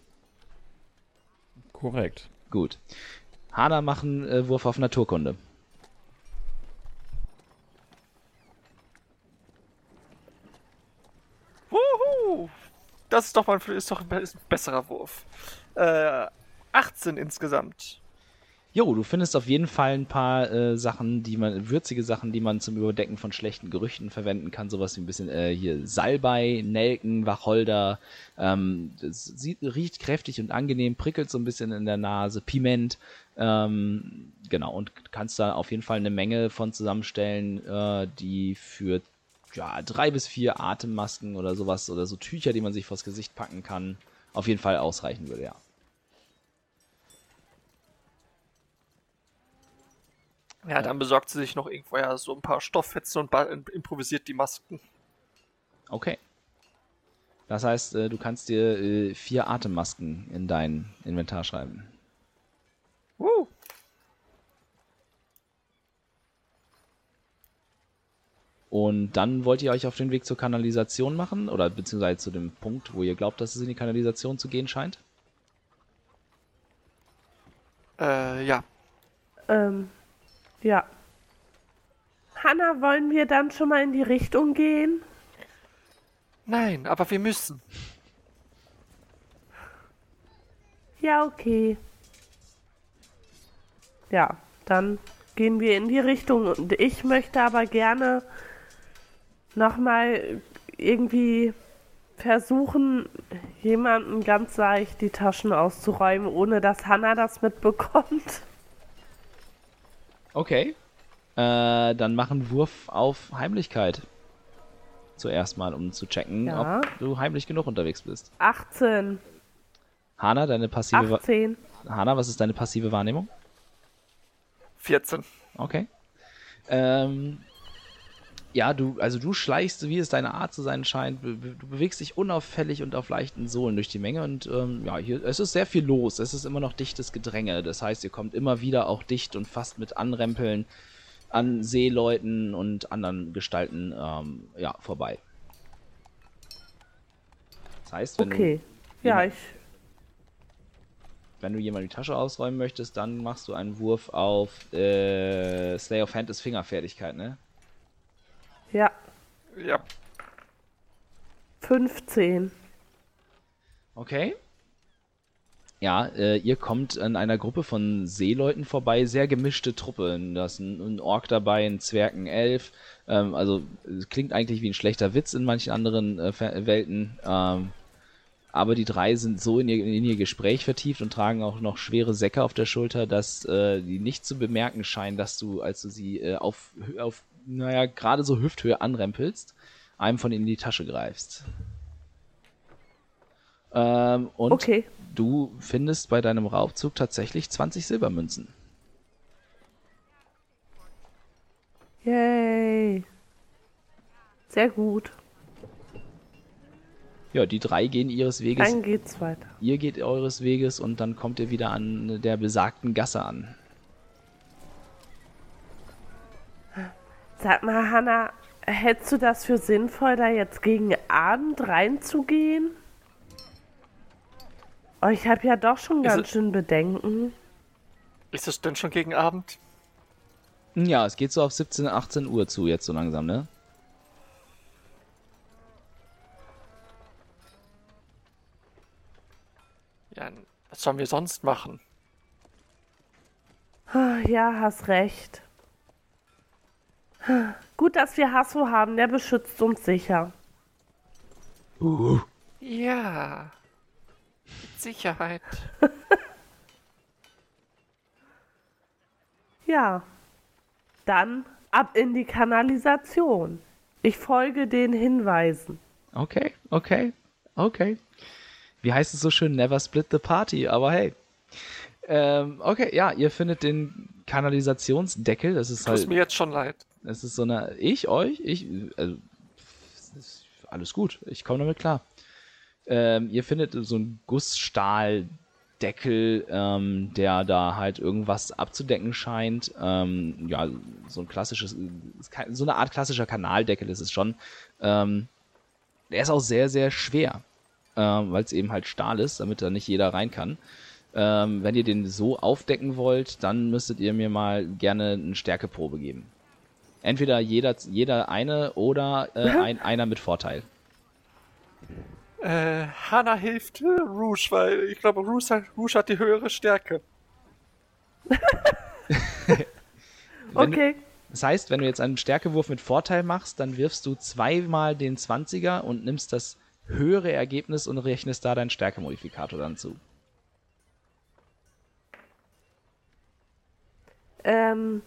Korrekt. Gut. Hana machen äh, Wurf auf Naturkunde. Wuhu! Das ist doch mal ist doch ein, besserer Wurf. Äh, 18 insgesamt. Jo, du findest auf jeden Fall ein paar äh, Sachen, die man, würzige Sachen, die man zum Überdecken von schlechten Gerüchten verwenden kann. Sowas wie ein bisschen äh, hier Salbei, Nelken, Wacholder. Ähm, das sieht, riecht kräftig und angenehm, prickelt so ein bisschen in der Nase, Piment. Ähm, genau, und kannst da auf jeden Fall eine Menge von zusammenstellen, äh, die für ja, drei bis vier Atemmasken oder sowas oder so Tücher, die man sich vors Gesicht packen kann, auf jeden Fall ausreichen würde, ja. Ja, dann besorgt sie sich noch irgendwo ja so ein paar Stofffetzen und improvisiert die Masken. Okay. Das heißt, äh, du kannst dir äh, vier Atemmasken in dein Inventar schreiben. Woo! Und dann wollt ihr euch auf den Weg zur Kanalisation machen? Oder beziehungsweise zu dem Punkt, wo ihr glaubt, dass es in die Kanalisation zu gehen scheint? Äh, ja. Ähm, ja. Hannah, wollen wir dann schon mal in die Richtung gehen? Nein, aber wir müssen. Ja, okay. Ja, dann gehen wir in die Richtung. Und ich möchte aber gerne nochmal irgendwie versuchen, jemandem ganz leicht die Taschen auszuräumen, ohne dass Hannah das mitbekommt. Okay. Äh, dann mach einen Wurf auf Heimlichkeit. Zuerst mal, um zu checken, Ja. ob du heimlich genug unterwegs bist. 18, Hana, deine passive Wa- 18. Hana, was ist deine passive Wahrnehmung? 14. Okay. Ähm, ja, du, also du schleichst, wie es deine Art zu sein scheint. Be du bewegst dich unauffällig und auf leichten Sohlen durch die Menge und ähm, ja, hier, es ist sehr viel los. Es ist immer noch dichtes Gedränge. Das heißt, ihr kommt immer wieder auch dicht und fast mit Anrempeln an Seeleuten und anderen Gestalten ähm, ja, vorbei. Das heißt, wenn, Okay. du, Ja, ich. wenn du jemand die Tasche ausräumen möchtest, dann machst du einen Wurf auf äh, Slay of Hand ist Fingerfertigkeit, ne? Ja, Ja. 15. Okay. Ja, äh, ihr kommt an einer Gruppe von Seeleuten vorbei, sehr gemischte Truppe. Da ist ein, ein Ork dabei, ein Zwerg, ein Elf. Ähm, also es klingt eigentlich wie ein schlechter Witz in manchen anderen äh, Welten. Ähm, aber die drei sind so in ihr, in ihr Gespräch vertieft und tragen auch noch schwere Säcke auf der Schulter, dass äh, die nicht zu bemerken scheinen, dass du, als du sie äh, auf, auf, naja, gerade so Hüfthöhe anrempelst, einem von ihnen in die Tasche greifst. Ähm, und Okay. du findest bei deinem Raubzug tatsächlich 20 Silbermünzen. Yay. Sehr gut. Ja, die drei gehen ihres Weges. Dann geht's weiter. Ihr geht eures Weges und dann kommt ihr wieder an der besagten Gasse an. Sag mal, Hannah, hältst du das für sinnvoll, da jetzt gegen Abend reinzugehen? Oh, ich habe ja doch schon ganz es- schön Bedenken. Ist es denn schon gegen Abend? Ja, es geht so auf 17, 18 Uhr zu jetzt so langsam, ne? Ja, was sollen wir sonst machen? Ah, Ja, hast recht. Gut, dass wir Hasso haben, der beschützt uns sicher. Ja. Mit Sicherheit. Ja. Dann ab in die Kanalisation. Ich folge den Hinweisen. Okay, okay, okay. Wie heißt es so schön? Never split the party, aber hey. Ähm, okay, ja, ihr findet den Kanalisationsdeckel. Das ist halt. Tut mir jetzt schon leid. Das ist so eine. Ich, euch? Ich. Also, alles gut. Ich komme damit klar. Ähm, ihr findet so einen Gussstahldeckel, ähm, der da halt irgendwas abzudecken scheint. Ähm, ja, so ein klassisches, so eine Art klassischer Kanaldeckel ist es schon. Ähm, der ist auch sehr, sehr schwer, ähm, weil es eben halt Stahl ist, damit da nicht jeder rein kann. Ähm, wenn ihr den so aufdecken wollt, dann müsstet ihr mir mal gerne eine Stärkeprobe geben. Entweder jeder, jeder eine oder äh, ein, einer mit Vorteil. Äh, Hannah hilft äh, Rouge, weil ich glaube, Rouge hat, Rouge hat die höhere Stärke. Okay. Du, das heißt, wenn du jetzt einen Stärkewurf mit Vorteil machst, dann wirfst du zweimal den 20er und nimmst das höhere Ergebnis und rechnest da deinen Stärkemodifikator dann zu. Ähm,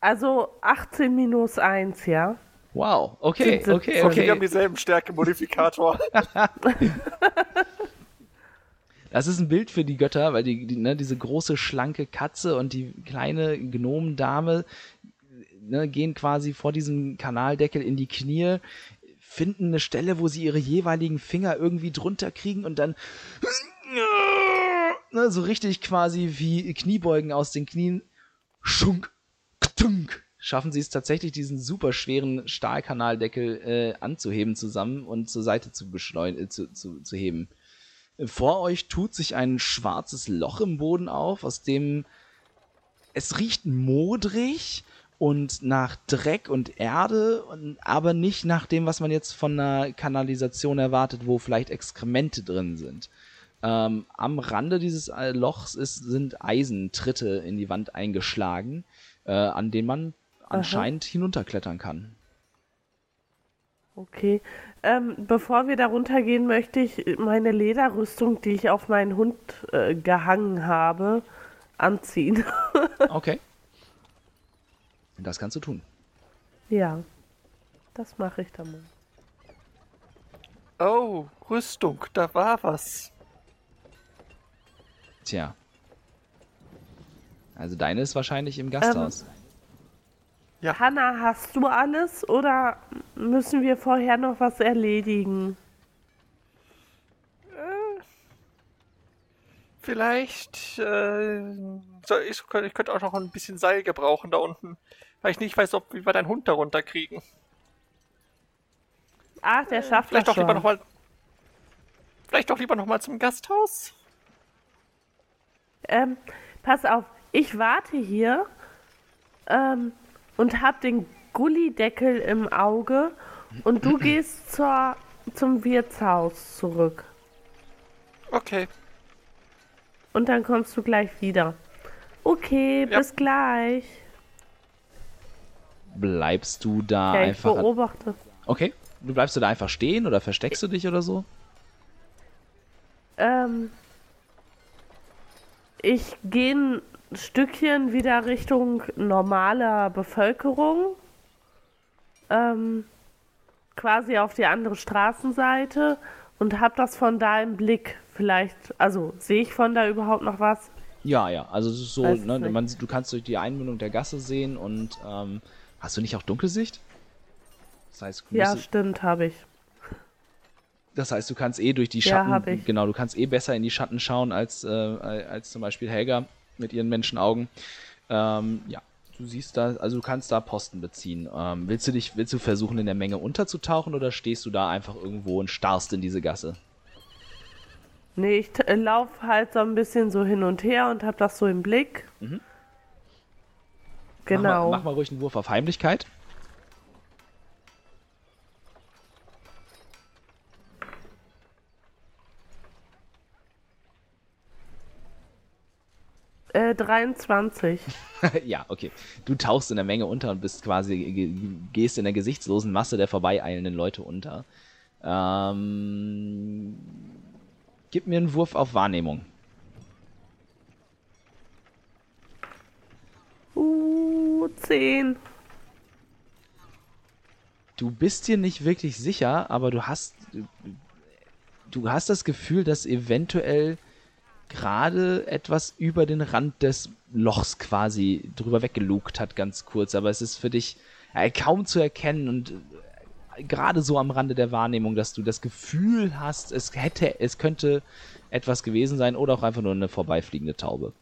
also 18 minus 1, ja? Wow, okay, Siebzehn. okay, Und wir haben okay. dieselben Stärke-Modifikator. Das ist ein Bild für die Götter, weil die, die ne, diese große, schlanke Katze und die kleine Gnomendame ne, gehen quasi vor diesem Kanaldeckel in die Knie, finden eine Stelle, wo sie ihre jeweiligen Finger irgendwie drunter kriegen und dann ne, so richtig quasi wie Kniebeugen aus den Knien. Schunk, ktunk, schaffen sie es tatsächlich, diesen super schweren Stahlkanaldeckel äh, anzuheben zusammen und zur Seite zu, beschleun äh, zu, zu, zu heben. Vor euch tut sich ein schwarzes Loch im Boden auf, aus dem es riecht modrig und nach Dreck und Erde, und, aber nicht nach dem, was man jetzt von einer Kanalisation erwartet, wo vielleicht Exkremente drin sind. Ähm, am Rande dieses äh, Lochs ist, sind Eisentritte in die Wand eingeschlagen, äh, an denen man anscheinend hinunterklettern kann. Okay. Ähm, bevor wir da runtergehen, möchte ich meine Lederrüstung, die ich auf meinen Hund äh, gehangen habe, anziehen. Okay. Das kannst du tun. ja. Das mache ich dann mal. Oh, Rüstung, da war was. Tja. Also deine ist wahrscheinlich im Gasthaus. Ja. Hanna, hast du alles oder müssen wir vorher noch was erledigen? Vielleicht, äh, soll ich, ich könnte auch noch ein bisschen Seil gebrauchen da unten. Weil ich nicht weiß, ob wie wir deinen Hund darunter kriegen. Ah, der schafft Vielleicht das doch lieber nochmal. Vielleicht doch lieber nochmal zum Gasthaus. Ähm, pass auf, ich warte hier ähm, und hab den Gullideckel im Auge und du gehst zur, zum Wirtshaus zurück. Okay. Und dann kommst du gleich wieder. Okay, Ja. bis gleich. Bleibst du da Ja, ich einfach. beobachte. Okay. Du bleibst du da einfach stehen oder versteckst du dich oder so? Ähm, ich gehe ein Stückchen wieder Richtung normaler Bevölkerung. Ähm, quasi auf die andere Straßenseite und hab das von da im Blick. Vielleicht, also sehe ich von da überhaupt noch was? Ja, ja. Also es ist so, ne, man, du kannst durch die Einmündung der Gasse sehen und ähm, hast du nicht auch Dunkelsicht? Das heißt, Ja, stimmt, habe ich. das heißt, du kannst eh durch die Ja, Schatten, hab ich. genau, du kannst eh besser in die Schatten schauen als, äh, als zum Beispiel Helga mit ihren Menschenaugen. Ähm, ja, du siehst da, also du kannst da Posten beziehen. Ähm, willst du dich, willst du versuchen, in der Menge unterzutauchen oder stehst du da einfach irgendwo und starrst in diese Gasse? Nee, ich t- lauf halt so ein bisschen so hin und her und hab das so im Blick. Mhm. Genau. Mach mal, mach mal ruhig einen Wurf auf Heimlichkeit. Äh, 23. ja, okay. Du tauchst in der Menge unter und bist quasi, ge- gehst in der gesichtslosen Masse der vorbeieilenden Leute unter. Ähm, gib mir einen Wurf auf Wahrnehmung. Uh, 10. Du bist dir nicht wirklich sicher, aber du hast du hast das Gefühl, dass eventuell gerade etwas über den Rand des Lochs quasi drüber weggelugt hat, ganz kurz. Aber es ist für dich äh, kaum zu erkennen und äh, gerade so am Rande der Wahrnehmung, dass du das Gefühl hast, es hätte, es könnte etwas gewesen sein oder auch einfach nur eine vorbeifliegende Taube.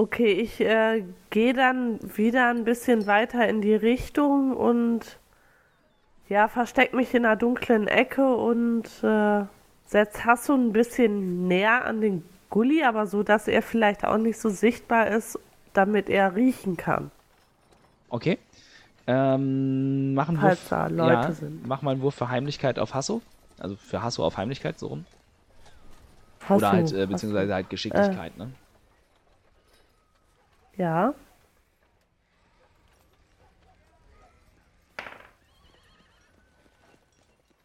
Okay, ich äh, gehe dann wieder ein bisschen weiter in die Richtung und ja, versteck mich in einer dunklen Ecke und äh, setz Hasso ein bisschen näher an den Gully, aber so, dass er vielleicht auch nicht so sichtbar ist, damit er riechen kann. Okay. Ähm, mach einen Falls Wurf, da Leute ja, sind. Mach mal einen Wurf für Heimlichkeit auf Hasso. Also für Hasso auf Heimlichkeit, so rum. Hasso, Oder halt, äh, beziehungsweise halt Geschicklichkeit, ne? Ja.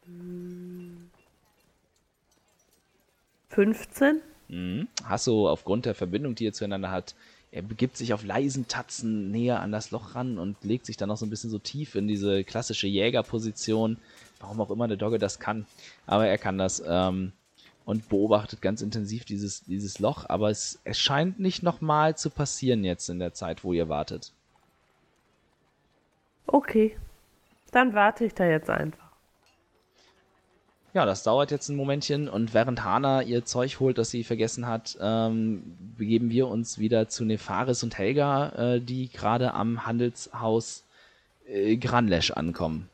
Hm. 15? Mhm. Hasso, aufgrund der Verbindung, die ihr zueinander hat, er begibt sich auf leisen Tatzen näher an das Loch ran und legt sich dann noch so ein bisschen so tief in diese klassische Jägerposition. Warum auch immer der Dogge das kann. Aber er kann das. Ähm, und beobachtet ganz intensiv dieses, dieses Loch. Aber es, es scheint nicht nochmal zu passieren jetzt in der Zeit, wo ihr wartet. Okay. Dann warte ich da jetzt einfach. Ja, das dauert jetzt ein Momentchen und während Hana ihr Zeug holt, das sie vergessen hat, ähm, begeben wir uns wieder zu Nefaris und Helga, äh, die gerade am Handelshaus äh, Granlesch ankommen.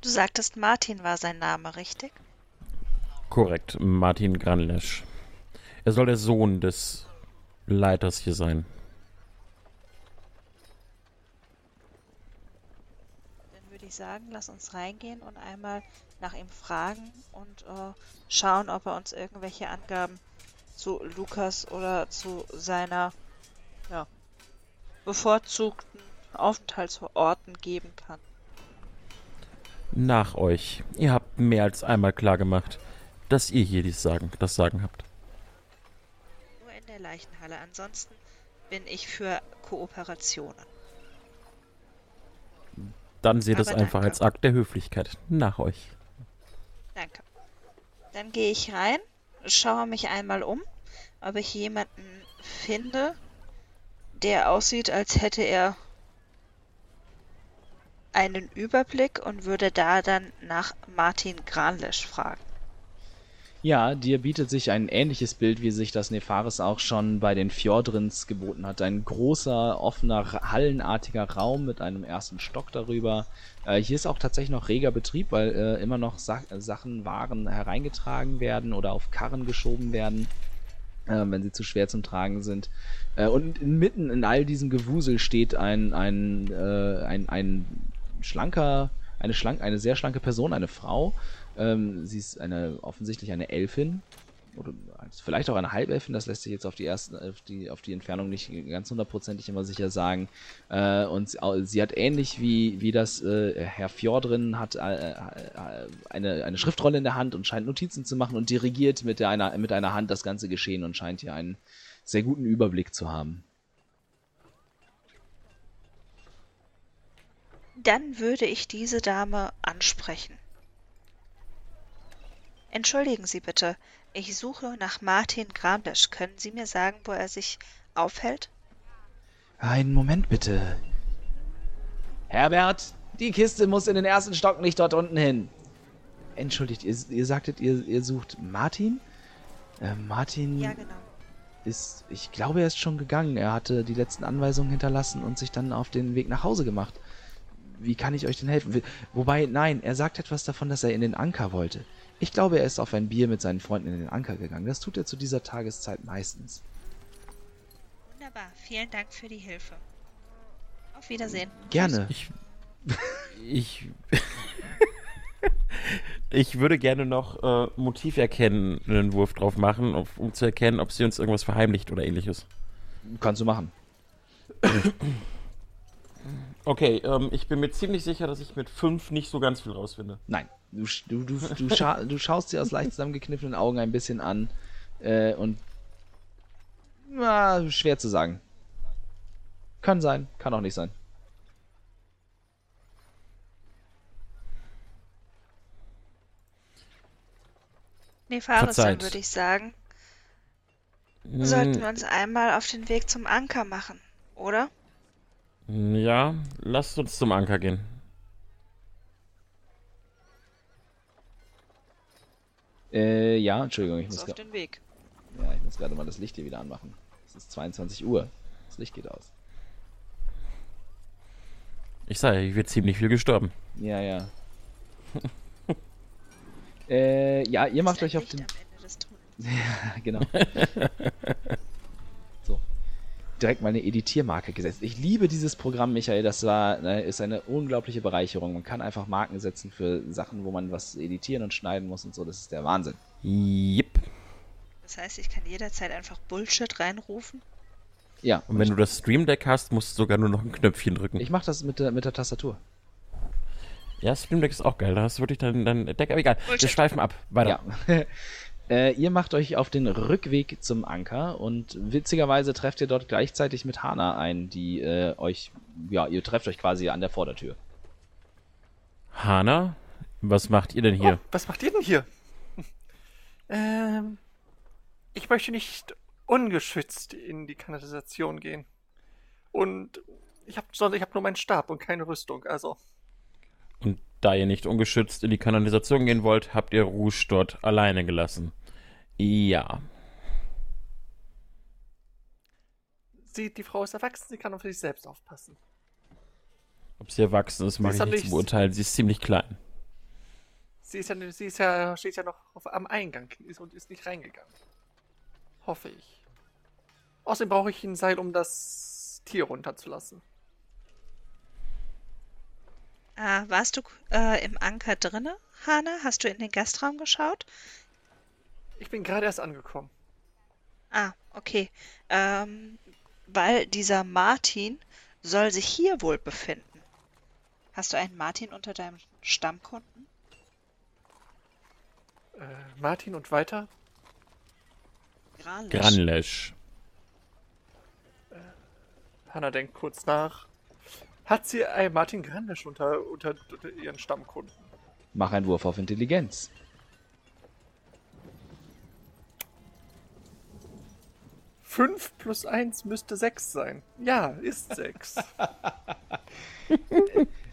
Du sagtest, Martin war sein Name, richtig? Korrekt, Martin Granlesch. Er soll der Sohn des Leiters hier sein. Dann würde ich sagen, lass uns reingehen und einmal nach ihm fragen und äh, schauen, ob er uns irgendwelche Angaben zu Lukas oder zu seiner ja, bevorzugten Aufenthaltsorten geben kann. Nach euch. Ihr habt mehr als einmal klargemacht, dass ihr hier dies sagen, das Sagen habt. Nur in der Leichenhalle. Ansonsten bin ich für Kooperationen. Dann seht es einfach danke. als Akt der Höflichkeit. Nach euch. Danke. Dann gehe ich rein, schaue mich einmal um, ob ich jemanden finde, der aussieht, als hätte er einen Überblick und würde da dann nach Martin Granlesch fragen. Ja, dir bietet sich ein ähnliches Bild, wie sich das Nefaris auch schon bei den Fjordrins geboten hat. Ein großer, offener, hallenartiger Raum mit einem ersten Stock darüber. Äh, hier ist auch tatsächlich noch reger Betrieb, weil äh, immer noch Sa äh, Sachen, Waren hereingetragen werden oder auf Karren geschoben werden, äh, wenn sie zu schwer zum Tragen sind. Äh, und mitten in all diesem Gewusel steht ein, ein, äh, ein, ein schlanker, eine, schlank, eine sehr schlanke Person, eine Frau. Ähm, sie ist eine offensichtlich eine Elfin oder vielleicht auch eine Halbelfin. Das lässt sich jetzt auf die ersten, auf die, auf die Entfernung nicht ganz hundertprozentig immer sicher sagen. Äh, und sie, sie hat ähnlich wie wie das äh, Herr Fjordrin hat äh, äh, eine eine Schriftrolle in der Hand und scheint Notizen zu machen und dirigiert mit der einer mit einer Hand das ganze Geschehen und scheint hier einen sehr guten Überblick zu haben. Dann würde ich diese Dame ansprechen. Entschuldigen Sie bitte, ich suche nach Martin Granlesch. Können Sie mir sagen, wo er sich aufhält? Einen Moment bitte. Herbert, die Kiste muss in den ersten Stock, nicht dort unten hin. Entschuldigt, ihr, ihr sagtet, ihr, ihr sucht Martin? Äh, Martin Ja, genau. ist, ich glaube, er ist schon gegangen. Er hatte die letzten Anweisungen hinterlassen und sich dann auf den Weg nach Hause gemacht. Wie kann ich euch denn helfen? Wobei, nein, er sagt etwas davon, dass er in den Anker wollte. Ich glaube, er ist auf ein Bier mit seinen Freunden in den Anker gegangen. Das tut er zu dieser Tageszeit meistens. Wunderbar, vielen Dank für die Hilfe. Auf Wiedersehen. Gerne. Ich. Ich. ich würde gerne noch äh, Motiv erkennen, einen Wurf drauf machen, auf, um zu erkennen, ob sie uns irgendwas verheimlicht oder ähnliches. Kannst du machen. Okay, ähm, ich bin mir ziemlich sicher, dass ich mit fünf nicht so ganz viel rausfinde. Nein, du, du, du, du, scha du schaust sie aus leicht zusammengekniffenen Augen ein bisschen an äh, und Na, schwer zu sagen. Kann sein, kann auch nicht sein. Nee, Faris, dann würde ich sagen, Hm, sollten wir uns einmal auf den Weg zum Anker machen, oder? Ja, lasst uns zum Anker gehen. Äh, ja, Entschuldigung, ich muss, auf den Weg. ja, ich muss gerade mal das Licht hier wieder anmachen. Es ist 22 Uhr. Das Licht geht aus. Ich sage, hier wird ziemlich viel gestorben. Ja, ja. äh, ja, ihr macht euch auf den. am Ende des Tunnels. Ja, genau. so. Direkt mal eine Editiermarke gesetzt. Ich liebe dieses Programm, Michael. Das war, ne, ist eine unglaubliche Bereicherung. Man kann einfach Marken setzen für Sachen, wo man was editieren und schneiden muss und so. Das ist der Wahnsinn. Jep. Das heißt, ich kann jederzeit einfach Bullshit reinrufen. Ja. Und wenn du das Stream Deck hast, musst du sogar nur noch ein Knöpfchen drücken. Ich mache das mit der, mit der Tastatur. ja, Stream Deck ist auch geil. Da hast du wirklich dein, dein Deck. Aber egal, wir Bullshit. schweifen ab. Weiter. Ja. äh, ihr macht euch auf den Rückweg zum Anker und witzigerweise trefft ihr dort gleichzeitig mit Hana ein, die äh, euch, ja, ihr trefft euch quasi an der Vordertür. Hana, was macht ihr denn hier? Oh, was macht ihr denn hier? ähm, ich möchte nicht ungeschützt in die Kanalisation gehen. Und ich habe ich hab nur meinen Stab und keine Rüstung, also. Und da ihr nicht ungeschützt in die Kanalisation gehen wollt, habt ihr Rouge dort alleine gelassen. Ja. Sie, die Frau ist erwachsen, sie kann auf sich selbst aufpassen. Ob sie erwachsen ist, mag ich nicht zu nichts. beurteilen. Sie ist ziemlich klein. Sie ist ja, sie ist ja, steht ja noch auf, am Eingang ist, und ist nicht reingegangen. Hoffe ich. Außerdem brauche ich ein Seil, um das Tier runterzulassen. Ah, warst du äh, im Anker drinne, Hanna? Hast du in den Gastraum geschaut? Ich bin gerade erst angekommen. Ah, okay. Ähm, weil dieser Martin soll sich hier wohl befinden. Hast du einen Martin unter deinem Stammkunden? Äh, Martin und weiter? Granlisch. Granlesch. Hanna denkt kurz nach. Hat sie einen Martin Grandisch unter, unter, unter ihren Stammkunden? Mach einen Wurf auf Intelligenz. Fünf plus eins müsste sechs sein. Ja, ist sechs.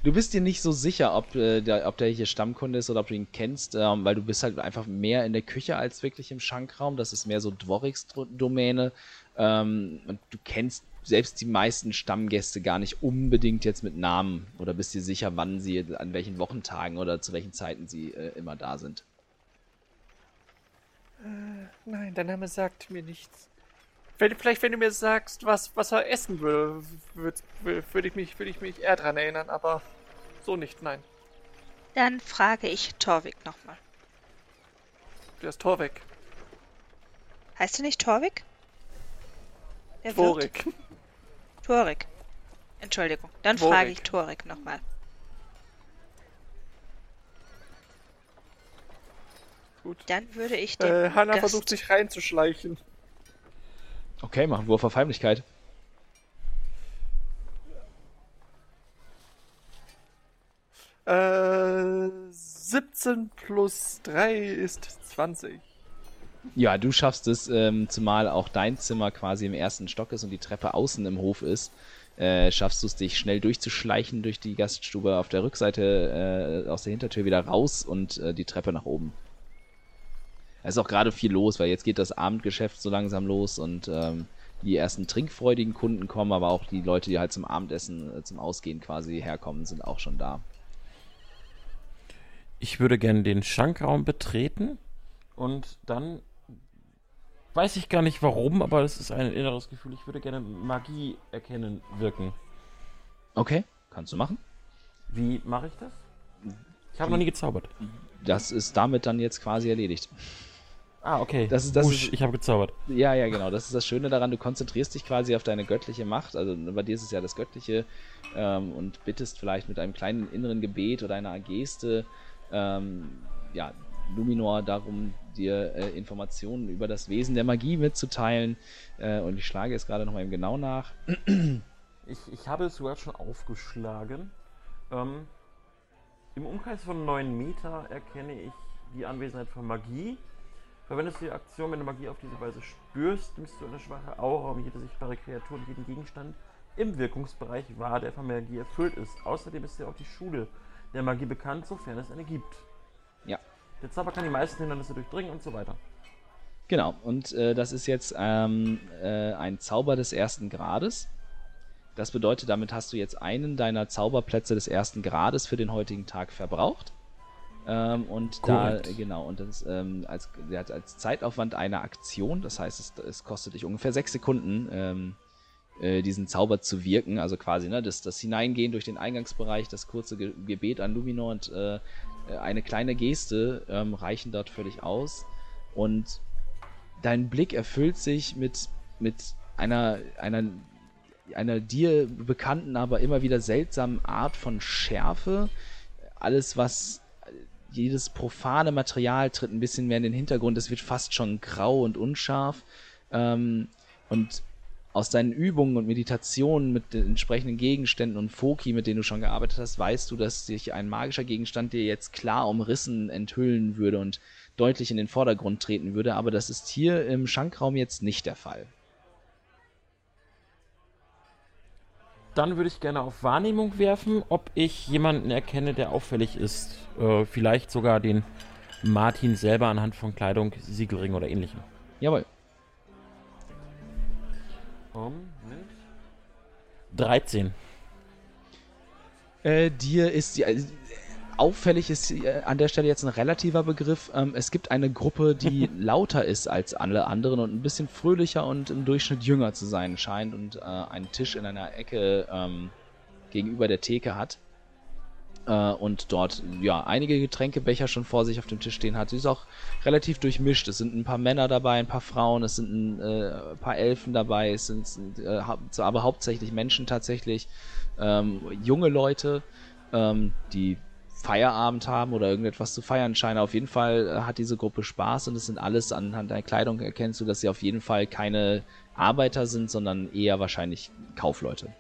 Du bist dir nicht so sicher, ob, äh, der, ob der hier Stammkunde ist oder ob du ihn kennst, ähm, weil du bist halt einfach mehr in der Küche als wirklich im Schankraum. Das ist mehr so Dvoriks Domäne. Ähm, und du kennst selbst die meisten Stammgäste gar nicht unbedingt jetzt mit Namen oder bist dir sicher, wann sie, an welchen Wochentagen oder zu welchen Zeiten sie äh, immer da sind. Nein, der Name sagt mir nichts. Wenn, vielleicht, wenn du mir sagst, was, was er essen will, würde würd ich, mich- würd ich mich eher dran erinnern, aber so nicht, nein. Dann frage ich Torvik nochmal. Der ist Torweg. Heißt du nicht Torvik? Der? Torik. Torik. Entschuldigung. Dann Torik. frage ich Torik nochmal. Gut. Dann würde ich den Äh, Hanna Gast- versucht sich reinzuschleichen. Okay, mach einen Wurf auf Heimlichkeit. Äh, 17 plus 3 ist 20. Ja, du schaffst es, ähm, zumal auch dein Zimmer quasi im ersten Stock ist und die Treppe außen im Hof ist, äh, schaffst du es, dich schnell durchzuschleichen durch die Gaststube auf der Rückseite äh, aus der Hintertür wieder raus und äh, die Treppe nach oben. Es ist auch gerade viel los, weil jetzt geht das Abendgeschäft so langsam los und ähm, die ersten trinkfreudigen Kunden kommen, aber auch die Leute, die halt zum Abendessen, äh, zum Ausgehen quasi herkommen, sind auch schon da. Ich würde gerne den Schankraum betreten und dann weiß ich gar nicht warum, aber das ist ein inneres Gefühl. Ich würde gerne Magie erkennen wirken. Okay, kannst du machen. Wie mache ich das? Ich habe noch nie gezaubert. Das ist damit dann jetzt quasi erledigt. Ah, okay. Das ist- das Wusch, ist- ich habe gezaubert. Ja, ja, genau. Das ist das Schöne daran. Du konzentrierst dich quasi auf deine göttliche Macht. Also bei dir ist es ja das Göttliche ähm, und bittest vielleicht mit einem kleinen inneren Gebet oder einer Geste, ähm, ja, Luminor darum, dir äh, Informationen über das Wesen der Magie mitzuteilen. Äh, und ich schlage jetzt gerade noch mal eben genau nach. Ich, ich habe es sogar schon aufgeschlagen. Ähm, Im Umkreis von 9 Meter erkenne ich die Anwesenheit von Magie. Verwendest du die Aktion, wenn du Magie auf diese Weise spürst, misst du eine schwache Aura um jede sichtbare Kreatur und jeden Gegenstand im Wirkungsbereich wahr, der von Magie erfüllt ist. Außerdem ist dir auch die Schule der Magie bekannt, sofern es eine gibt. Ja. Der Zauber kann die meisten Hindernisse durchdringen und so weiter. Genau, und äh, das ist jetzt ähm, äh, ein Zauber des ersten Grades. Das bedeutet, damit hast du jetzt einen deiner Zauberplätze des ersten Grades für den heutigen Tag verbraucht. Ähm, und Korrekt. da, genau, und das ähm, als, der hat als Zeitaufwand eine Aktion, das heißt, es, es kostet dich ungefähr sechs Sekunden, ähm, äh, diesen Zauber zu wirken. Also quasi, ne, das, das Hineingehen durch den Eingangsbereich, das kurze Ge Gebet an Luminor und äh, eine kleine Geste ähm, reichen dort völlig aus. Und dein Blick erfüllt sich mit, mit einer, einer, einer dir bekannten, aber immer wieder seltsamen Art von Schärfe. Alles, was jedes profane Material tritt ein bisschen mehr in den Hintergrund. Es wird fast schon grau und unscharf. Ähm, und aus deinen Übungen und Meditationen mit den entsprechenden Gegenständen und Foki, mit denen du schon gearbeitet hast, weißt du, dass sich ein magischer Gegenstand dir jetzt klar umrissen enthüllen würde und deutlich in den Vordergrund treten würde. Aber das ist hier im Schankraum jetzt nicht der Fall. Dann würde ich gerne auf Wahrnehmung werfen, ob ich jemanden erkenne, der auffällig ist. Äh, vielleicht sogar den Martin selber anhand von Kleidung, Siegelring oder ähnlichem. Jawohl. Um, Moment. 13. Äh, dir ist die, äh, auffällig ist äh, an der Stelle jetzt ein relativer Begriff. Ähm, es gibt eine Gruppe, die lauter ist als alle anderen und ein bisschen fröhlicher und im Durchschnitt jünger zu sein scheint und äh, einen Tisch in einer Ecke ähm, gegenüber der Theke hat. Äh, und dort ja einige Getränkebecher schon vor sich auf dem Tisch stehen hat. Sie ist auch relativ durchmischt. Es sind ein paar Männer dabei, ein paar Frauen, es sind ein, äh, paar Elfen dabei, es sind äh, aber hauptsächlich Menschen tatsächlich, ähm, junge Leute, ähm, die Feierabend haben oder irgendetwas zu feiern scheinen. Auf jeden Fall äh, hat diese Gruppe Spaß und es sind alles anhand der Kleidung erkennst du, dass sie auf jeden Fall keine Arbeiter sind, sondern eher wahrscheinlich Kaufleute.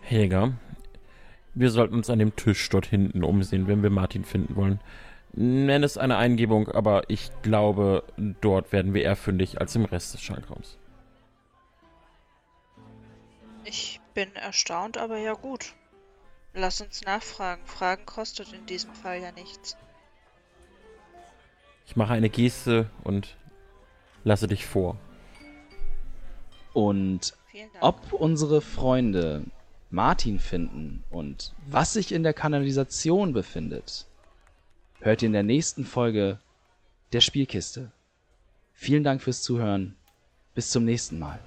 Helga, wir sollten uns an dem Tisch dort hinten umsehen, wenn wir Martin finden wollen. Nenn es eine Eingebung, aber ich glaube, dort werden wir eher fündig als im Rest des Schalkraums. Ich bin erstaunt, aber ja gut. Lass uns nachfragen. Fragen kostet in diesem Fall ja nichts. Ich mache eine Geste und lasse dich vor. Und ob unsere Freunde Martin finden und was sich in der Kanalisation befindet, hört ihr in der nächsten Folge der Spielkiste. Vielen Dank fürs Zuhören. Bis zum nächsten Mal.